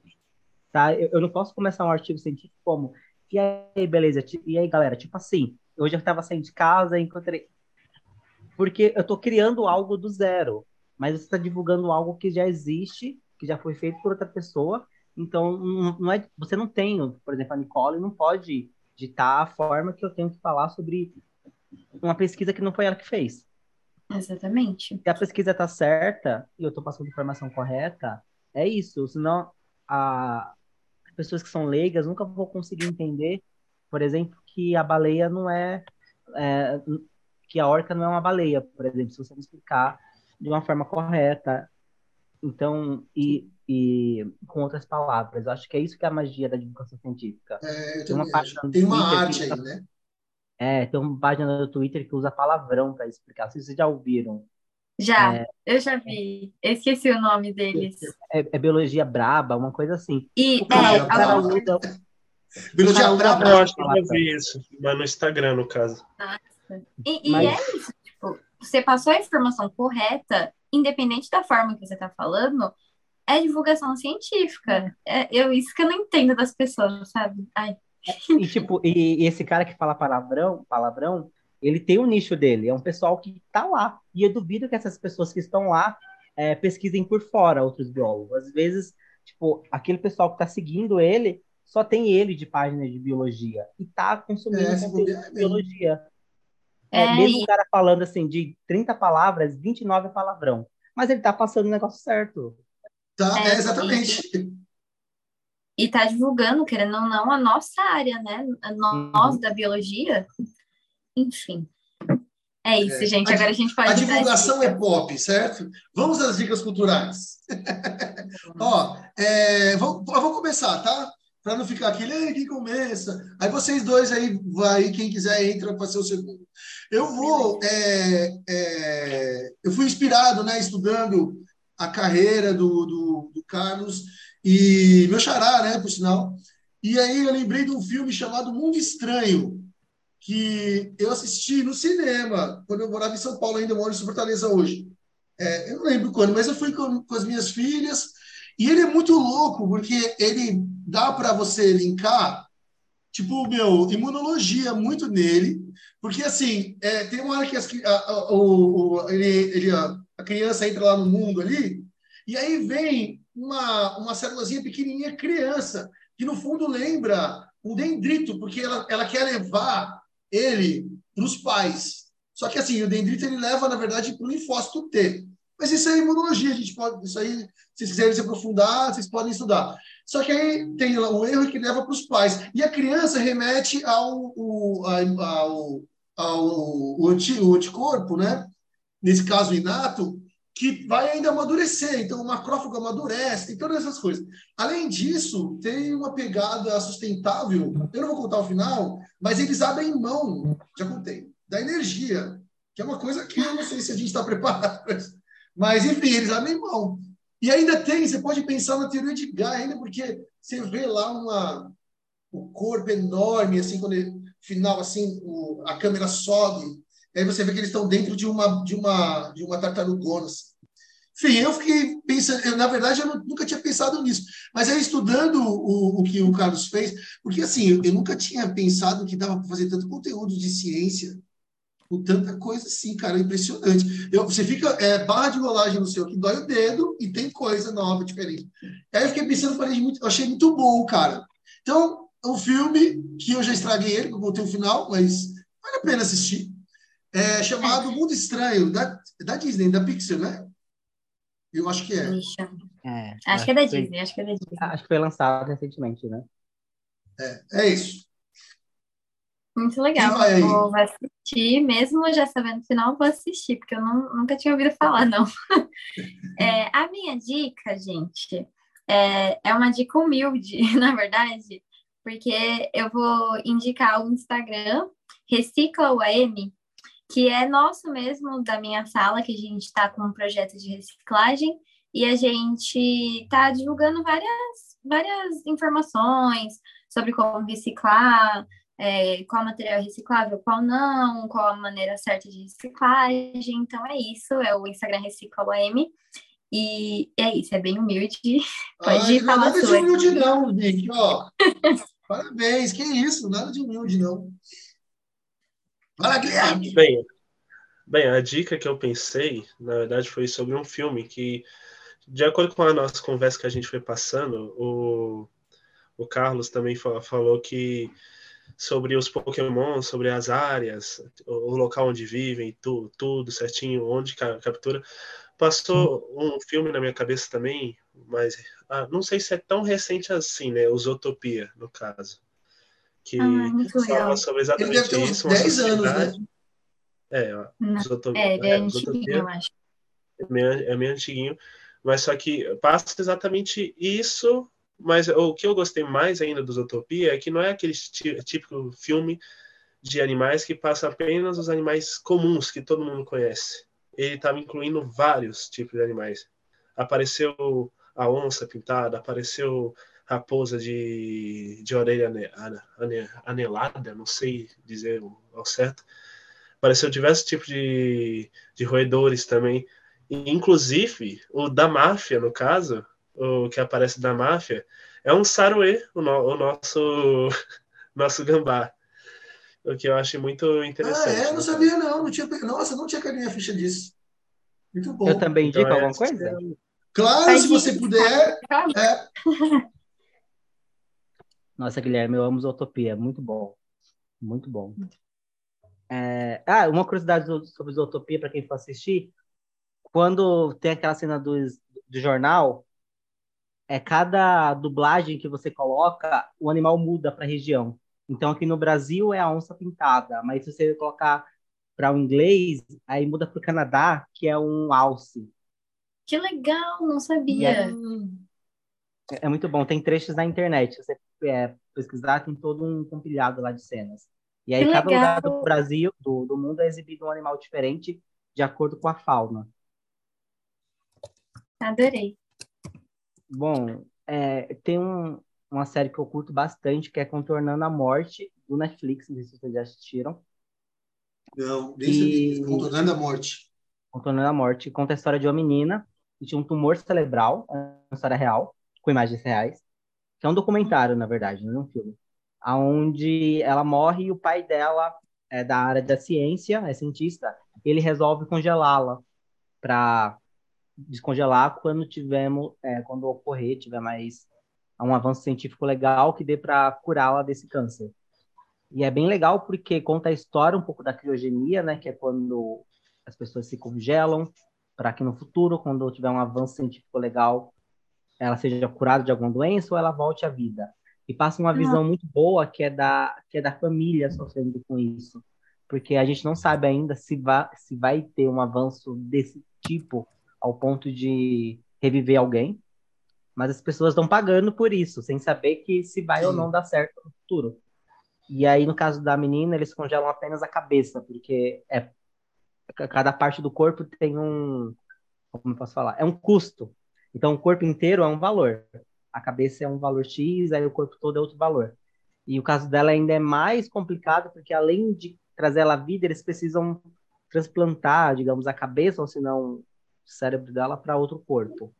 Tá? Eu, eu não posso começar um artigo científico como, e aí, beleza, e aí, galera, tipo assim, hoje eu tava saindo de casa e encontrei. Porque eu tô criando algo do zero, mas você está divulgando algo que já existe, que já foi feito por outra pessoa, então não é, você não tem, por exemplo, a Nicole não pode ditar a forma que eu tenho que falar sobre uma pesquisa que não foi ela que fez. Exatamente. Se a pesquisa está certa e eu estou passando informação correta, é isso. Senão, a, as pessoas que são leigas nunca vão conseguir entender, por exemplo, que a baleia não é, é, que a orca não é uma baleia, por exemplo, se você não explicar de uma forma correta. Então, e, e com outras palavras, eu acho que é isso que é a magia da divulgação científica. É, eu Tem uma Tem uma arte aí, tá- né? É, tem uma página do Twitter que usa palavrão para explicar. Não sei se vocês já ouviram. Já, eu já vi. Eu esqueci o nome deles. É, é biologia braba, uma coisa assim. E O cara, é, o cara algum- usa, Biologia braba. Eu acho que eu já vi isso, mas no Instagram, no caso. E, e Mas- é isso, tipo, você passou a informação correta, independente da forma que você está falando, é divulgação científica. É eu, isso que eu não entendo das pessoas, sabe? Ai, E, tipo, e, e esse cara que fala palavrão, palavrão, ele tem o nicho dele, é um pessoal que tá lá. E eu duvido que essas pessoas que estão lá é, pesquisem por fora outros biólogos. Às vezes, tipo, aquele pessoal que tá seguindo ele só tem ele de página de biologia e tá consumindo É, conteúdo bobear, é de mesmo. biologia. É, É, mesmo e- o cara falando assim de 30 palavras, 29 é palavrão. Mas ele tá passando o negócio certo. Tá? É, É, exatamente. E tá divulgando, querendo ou não, a nossa área, né? A no- Nós da biologia. Enfim. É isso, É, gente. a Agora a gente pode A divulgação é pop, certo? Vamos às dicas culturais. Ó, é, vou, eu vou começar, tá? Para não ficar aquele, "Ei, quem começa? Aí vocês dois aí, vai, quem quiser entra para ser o segundo. Eu vou, é, é, eu fui inspirado, né, estudando a carreira do, do, do Carlos e meu xará, né, por sinal. E aí eu lembrei de um filme chamado Mundo Estranho, que eu assisti no cinema, quando eu morava em São Paulo, ainda moro em Fortaleza hoje. É, eu não lembro quando, mas eu fui com, com as minhas filhas, e ele é muito louco, porque ele dá para você linkar, tipo, meu, imunologia muito nele, porque assim, é, tem uma hora que as a, a- o- ele, ele, a, a criança entra lá no mundo ali, e aí vem uma, uma célulazinha pequenininha criança, que no fundo lembra um dendrito, porque ela, ela quer levar ele para os pais. Só que assim, o dendrito ele leva, na verdade, para o linfócito T. Mas isso é imunologia, a gente pode. Isso aí, se vocês quiserem se aprofundar, vocês podem estudar. Só que aí tem o erro que leva para os pais. E a criança remete ao, ao, ao, o anti- o anticorpo, né? Nesse caso, inato, que vai ainda amadurecer. Então, o macrófago amadurece, tem todas essas coisas. Além disso, tem uma pegada sustentável. Eu não vou contar o final, mas eles abrem mão, já contei, da energia, que é uma coisa que eu não sei se a gente está preparado para isso. Mas, enfim, eles abrem mão. E ainda tem, você pode pensar na teoria de Gaia ainda, porque você vê lá uma, o corpo enorme, assim, quando ele, final, assim, o, a câmera sobe, aí você vê que eles estão dentro de uma, de uma, de uma tartarugona. assim. Enfim, eu fiquei pensando, eu, na verdade, eu nu- nunca tinha pensado nisso, mas aí estudando o, o que o Carlos fez, porque assim, eu, eu nunca tinha pensado que dava para fazer tanto conteúdo de ciência, com tanta coisa assim, cara, impressionante. Eu, você fica, é, barra de rolagem no seu, que dói o dedo e tem coisa nova, diferente. Aí eu fiquei pensando, falei, muito, eu achei muito bom, cara. Então, é um filme que eu já estraguei ele, que eu botei o final, mas vale a pena assistir. É chamado Mundo Estranho, da, da Disney, da Pixar, né? Eu acho que é. Ixi, É, Acho que é da foi- Disney, acho que é da Disney. Acho que foi lançado recentemente, né? É isso. Muito legal. Vai? Vou vou assistir, mesmo já sabendo o final, vou assistir, porque eu não, nunca tinha ouvido falar, não. É, a minha dica, gente, é, é uma dica humilde, na verdade, porque eu vou indicar o Instagram Recicla UAM, que é nosso mesmo, da minha sala, que a gente está com um projeto de reciclagem, e a gente está divulgando várias, várias informações sobre como reciclar, é, qual material é reciclável, qual não, qual a maneira certa de reciclagem. Então é isso, é o Instagram Recicla OM. E é isso, é bem humilde. Pode Ai, falar nada de humilde, não, gente. Ó, parabéns, que isso, nada de humilde, não. Fala, Guilherme. Bem, bem, a dica que eu pensei, na verdade, foi sobre um filme que, de acordo com a nossa conversa que a gente foi passando, o, o Carlos também fa- falou que sobre os Pokémon, sobre as áreas, o, local onde vivem, tu, tudo certinho, onde ca- captura. Passou um filme na minha cabeça também, mas ah, não sei se é tão recente assim, né? Utopia, no caso. Que Ah, sobre Ele deve exatamente ter uns isso, uma 10 anos, né? É, ó, Não, É, ele é, é, antiguinho, eu acho. é meio, é meio antiguinho, mas só que passa exatamente isso, mas o que eu gostei mais ainda do Zootopia é que não é aquele tí- típico filme de animais que passa apenas os animais comuns que todo mundo conhece. Ele estava incluindo vários tipos de animais. Apareceu a onça pintada, apareceu raposa de, de orelha ane- ane- ane- anelada, não sei dizer ao certo. Apareceu diversos tipos de, de roedores também. Inclusive, o da máfia, no caso, o que aparece da máfia, é um saruê, o, no- o nosso, nosso gambá. O que eu acho muito Ah, interessante. é? Não né? sabia, não. não tinha... Nossa, não tinha caído minha ficha disso. Muito bom. Eu também Então, indico é alguma coisa? é- Claro, Faz se você puder. É. Nossa, Guilherme, eu amo Zootopia, muito bom. Muito bom. É, Ah, uma curiosidade sobre Zootopia, para quem for assistir, quando tem aquela cena do, do jornal, é cada dublagem que você coloca, o animal muda para a região. Então, aqui no Brasil é a onça pintada, mas se você colocar para o inglês, aí muda para o Canadá, que é um alce. Que legal, não E sabia. é, é muito bom. Tem trechos na internet. Você é, pesquisar, tem todo um compilado lá de cenas. E aí, Que cada lugar do Brasil, do, do mundo, é exibido um animal diferente de acordo com a fauna. Adorei. Bom, é, tem um- uma série que eu curto bastante, que é Contornando a Morte, do Netflix. Não sei se vocês já assistiram. Não. E- Contornando a morte. Contornando a Morte. Conta a história de uma menina que tinha um tumor cerebral, é uma história real, com imagens reais, que é um documentário, na verdade, não é um filme, aonde ela morre e o pai dela é da área da ciência, é cientista, ele resolve congelá-la para descongelar quando tivermos, é, quando ocorrer, tiver mais um avanço científico legal que dê para curá-la desse câncer. E é bem legal porque conta a história um pouco da criogenia, né, que é quando as pessoas se congelam para que no futuro, quando tiver um avanço científico legal, ela seja curada de alguma doença ou ela volte à vida. E passa uma visão muito boa que é da que é da família sofrendo com isso, porque a gente não sabe ainda se vai se vai ter um avanço desse tipo ao ponto de reviver alguém, mas as pessoas estão pagando por isso, sem saber que se vai ou Sim. não dar certo no futuro. E aí, no caso da menina, eles congelam apenas a cabeça, porque é cada parte do corpo tem um, como eu posso falar, é um custo. Então, o corpo inteiro é um valor. A cabeça é um valor X, aí o corpo todo é outro valor. E o caso dela ainda é mais complicado, porque além de trazer ela à vida, eles precisam transplantar, digamos, a cabeça, ou se não, o cérebro dela para outro corpo.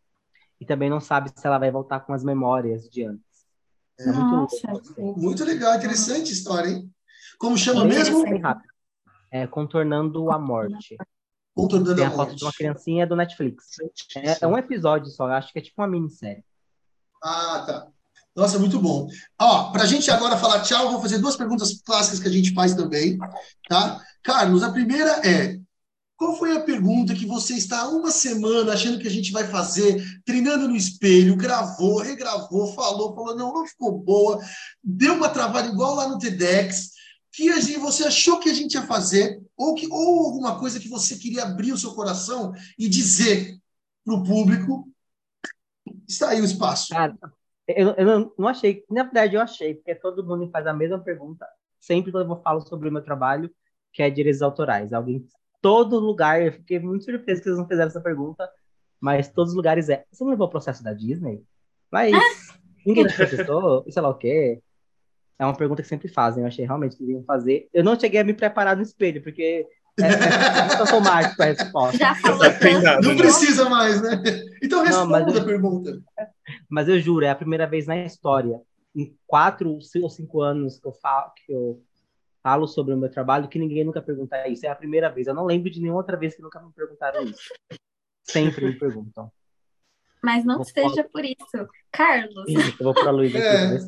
E também não sabe se ela vai voltar com as memórias de antes. É muito Nossa. louco. assim. Muito legal, interessante a história, hein? Como chama Bem mesmo? É, Contornando a Morte. Contornando Tem a a foto de uma criancinha do Netflix. É, é um episódio só, acho que é tipo uma minissérie. Ah, tá. Nossa, muito bom. Ó, para a gente agora falar tchau, vou fazer duas perguntas clássicas que a gente faz também, tá? Carlos, a primeira é: qual foi a pergunta que você está há uma semana achando que a gente vai fazer, treinando no espelho, gravou, regravou, falou, falou, não, não ficou boa, deu uma travada igual lá no TEDx, que a gente, você achou que a gente ia fazer, ou, que, ou alguma coisa que você queria abrir o seu coração e dizer para o público? Está aí o espaço. Cara, eu, eu não, não achei. Na verdade, eu achei, porque todo mundo me faz a mesma pergunta. Sempre quando eu falo sobre o meu trabalho, que é direitos autorais. Alguém, todo lugar, eu fiquei muito surpreso que eles não fizeram essa pergunta, mas todos os lugares é. Você não levou o processo da Disney? Mas ninguém te processou, sei lá o quê. É uma pergunta que sempre fazem, eu achei realmente que deviam fazer. Eu não cheguei a me preparar no espelho, porque é, é automático a resposta. Já falou Tá tanto. Não né? precisa mais, né? Então Não, responda mas eu- a pergunta. Mas eu juro, é a primeira vez na história, em quatro ou cinco anos que eu falo, que eu falo sobre o meu trabalho, que ninguém nunca pergunta isso. É a primeira vez. Eu não lembro de nenhuma outra vez que nunca me perguntaram isso. Sempre me perguntam. Mas não Vou seja por isso. Carlos, Eu vou para a Luísa aqui. É.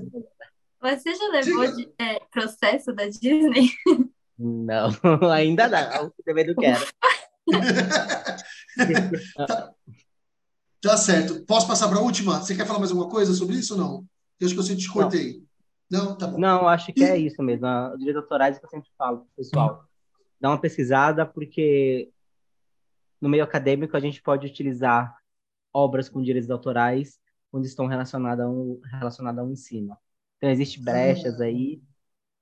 você já levou de- é, processo da Disney? Não, ainda não. Também não quero. Tá certo. Posso passar para a última? Você quer falar mais alguma coisa sobre isso ou não? Eu acho que eu te cortei. Não, tá bom. Não, acho que é isso mesmo. A- Os direitos autorais que eu sempre falo pro pessoal. Dá uma pesquisada, porque no meio acadêmico a gente pode utilizar obras com direitos autorais quando estão relacionadas ao, relacionadas ao ensino. Então, existem brechas aí.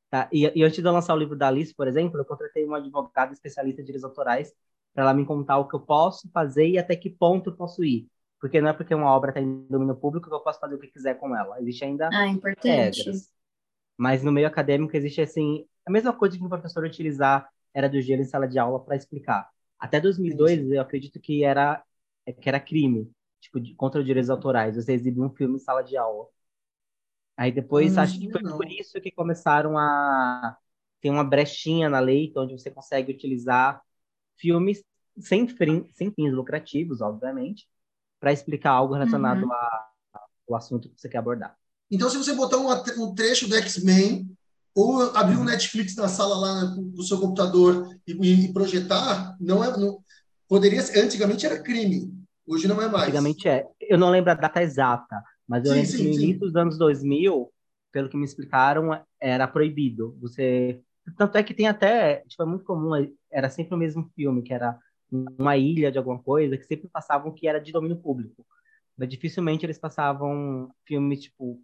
Tá? E, e antes de eu lançar o livro da Alice, por exemplo, eu contratei uma advogada especialista em direitos autorais para ela me contar o que eu posso fazer e até que ponto eu posso ir. Porque não é porque uma obra está em domínio público que eu posso fazer o que quiser com ela. Existe ainda Ah, importante. regras. Mas no meio acadêmico existe assim a mesma coisa que o professor utilizar era do gelo em sala de aula para explicar. Até 2002 eu acredito que era que era crime, tipo de, contra os direitos autorais. Você exibir um filme em sala de aula. Aí depois Hum, acho que foi não. por isso que começaram a ter uma brechinha na lei onde você consegue utilizar filmes sem, frin- sem fins lucrativos, obviamente, para explicar algo relacionado Uhum. a- ao assunto que você quer abordar. Então, se você botar um, um trecho do X-Men ou abrir um Netflix na sala lá no seu computador e, e projetar, não é, não, poderia ser, antigamente era crime, hoje não é mais. Antigamente é. Eu não lembro a data exata, mas eu Sim, lembro sim, que no início dos anos 2000, pelo que me explicaram, era proibido. Você. Tanto é que tem até. Tipo, é muito comum, era sempre o mesmo filme, que era uma ilha de alguma coisa, que sempre passavam que era de domínio público. Mas dificilmente eles passavam filmes, tipo,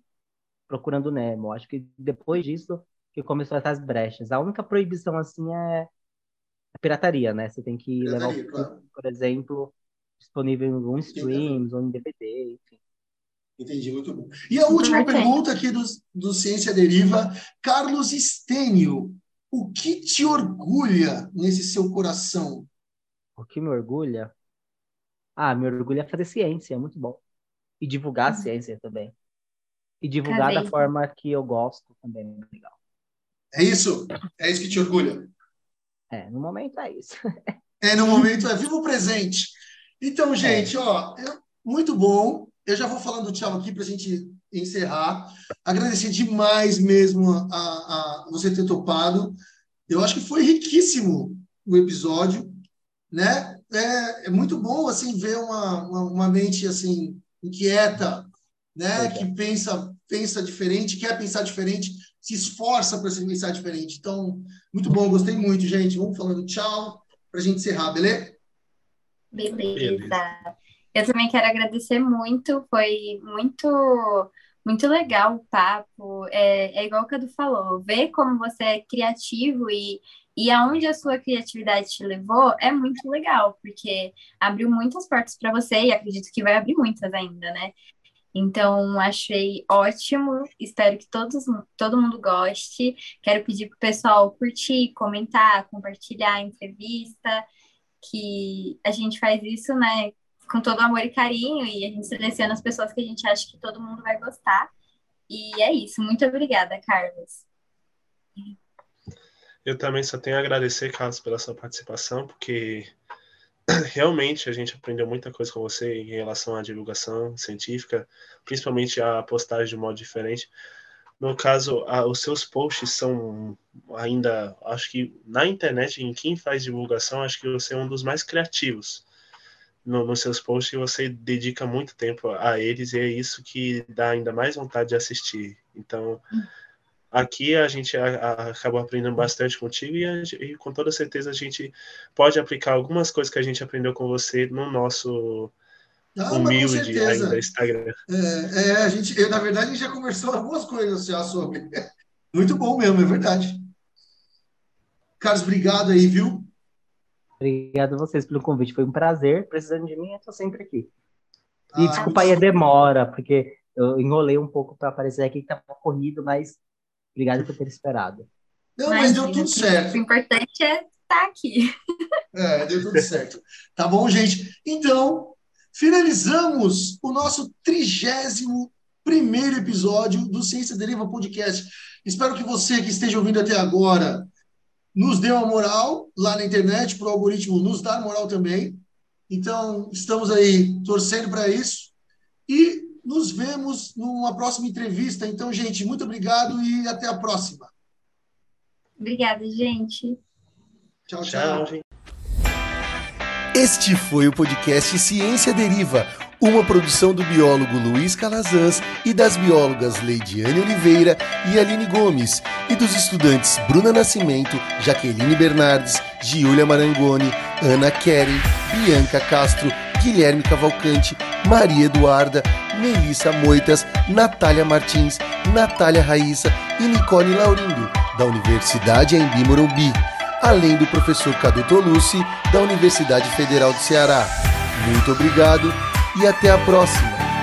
Procurando Nemo. Acho que depois disso que começou essas brechas. A única proibição, assim, é a pirataria, né? Você tem que levar o Pirataria, filme, claro. por exemplo, disponível em algum streams ou em DVD, enfim. Entendi, muito bom. E a última Importante. pergunta aqui do, do Ciência Deriva, Carlos Estênio, o que te orgulha nesse seu coração? O que me orgulha? Ah, me orgulha fazer ciência, é muito bom. E divulgar a Uhum. ciência também. E divulgar da forma que eu gosto também é muito legal. É isso? É isso que te orgulha? É, no momento é isso. É, no momento é vivo o presente. Então, gente, ó, eu- muito bom. Eu já vou falando tchau aqui para a gente encerrar. Agradecer demais mesmo a, a você ter topado. Eu acho que foi riquíssimo o episódio, né? É, é muito bom assim ver uma, uma, uma mente assim inquieta, né? É. Que pensa pensa diferente, quer pensar diferente, se esforça para se pensar diferente. Então, muito bom, gostei muito, gente. Vamos falando tchau para a gente encerrar, beleza? Beleza. Beleza. Eu também quero agradecer muito, foi muito muito legal o papo. É, é igual o Cadu falou, ver como você é criativo e, e aonde a sua criatividade te levou é muito legal, porque abriu muitas portas para você e acredito que vai abrir muitas ainda, né? Então, achei ótimo. Espero que todos, todo mundo goste. Quero pedir pro pessoal curtir, comentar, compartilhar a entrevista que a gente faz isso, né, com todo amor e carinho, e a gente seleciona as pessoas que a gente acha que todo mundo vai gostar. E é isso. Muito obrigada, Carlos. Eu também só tenho a agradecer, Carlos, pela sua participação, porque realmente a gente aprendeu muita coisa com você em relação à divulgação científica, principalmente a postagem de um modo diferente. No caso, a, os seus posts são ainda, acho que na internet, em quem faz divulgação, acho que você é um dos mais criativos. No, nos seus posts você dedica muito tempo a eles e é isso que dá ainda mais vontade de assistir. Então, aqui a gente a, a, acabou aprendendo bastante contigo e, a, e, com toda certeza a gente pode aplicar algumas coisas que a gente aprendeu com você no nosso Ah, humilde ainda Instagram. É, é, a gente, eu, na verdade, a gente já conversou algumas coisas já sobre. Muito bom mesmo, é verdade. Carlos, obrigado aí, viu? Obrigado a vocês pelo convite, foi um prazer. Precisando de mim, eu estou sempre aqui. E ah, desculpa aí a demora, porque eu enrolei um pouco para aparecer aqui que estava corrido, mas Obrigado por ter esperado. Não, mas deu tudo O certo. importante é estar aqui. É, deu tudo certo. Tá bom, gente? Então, finalizamos o nosso trigésimo primeiro episódio do Ciência Deriva Podcast. Espero que você que esteja ouvindo até agora nos dê uma moral lá na internet, para o algoritmo nos dar moral também. Então, estamos aí torcendo para isso. E nos vemos numa próxima entrevista. Então, gente, muito obrigado e até a próxima. Obrigada, gente. Tchau, tchau. Tchau, gente. Este foi o podcast Ciência Deriva, uma produção do biólogo Luiz Calazans e das biólogas Leidiane Oliveira e Aline Gomes, e dos estudantes Bruna Nascimento, Jaqueline Bernardes, Giulia Marangoni, Ana Keren, Bianca Castro, Guilherme Cavalcante, Maria Eduarda, Melissa Moitas, Natália Martins, Natália Raíssa e Nicole Laurindo, da Universidade Embi Morumbi além do professor Cadu Tolucci, da Universidade Federal do Ceará. Muito obrigado e até a próxima!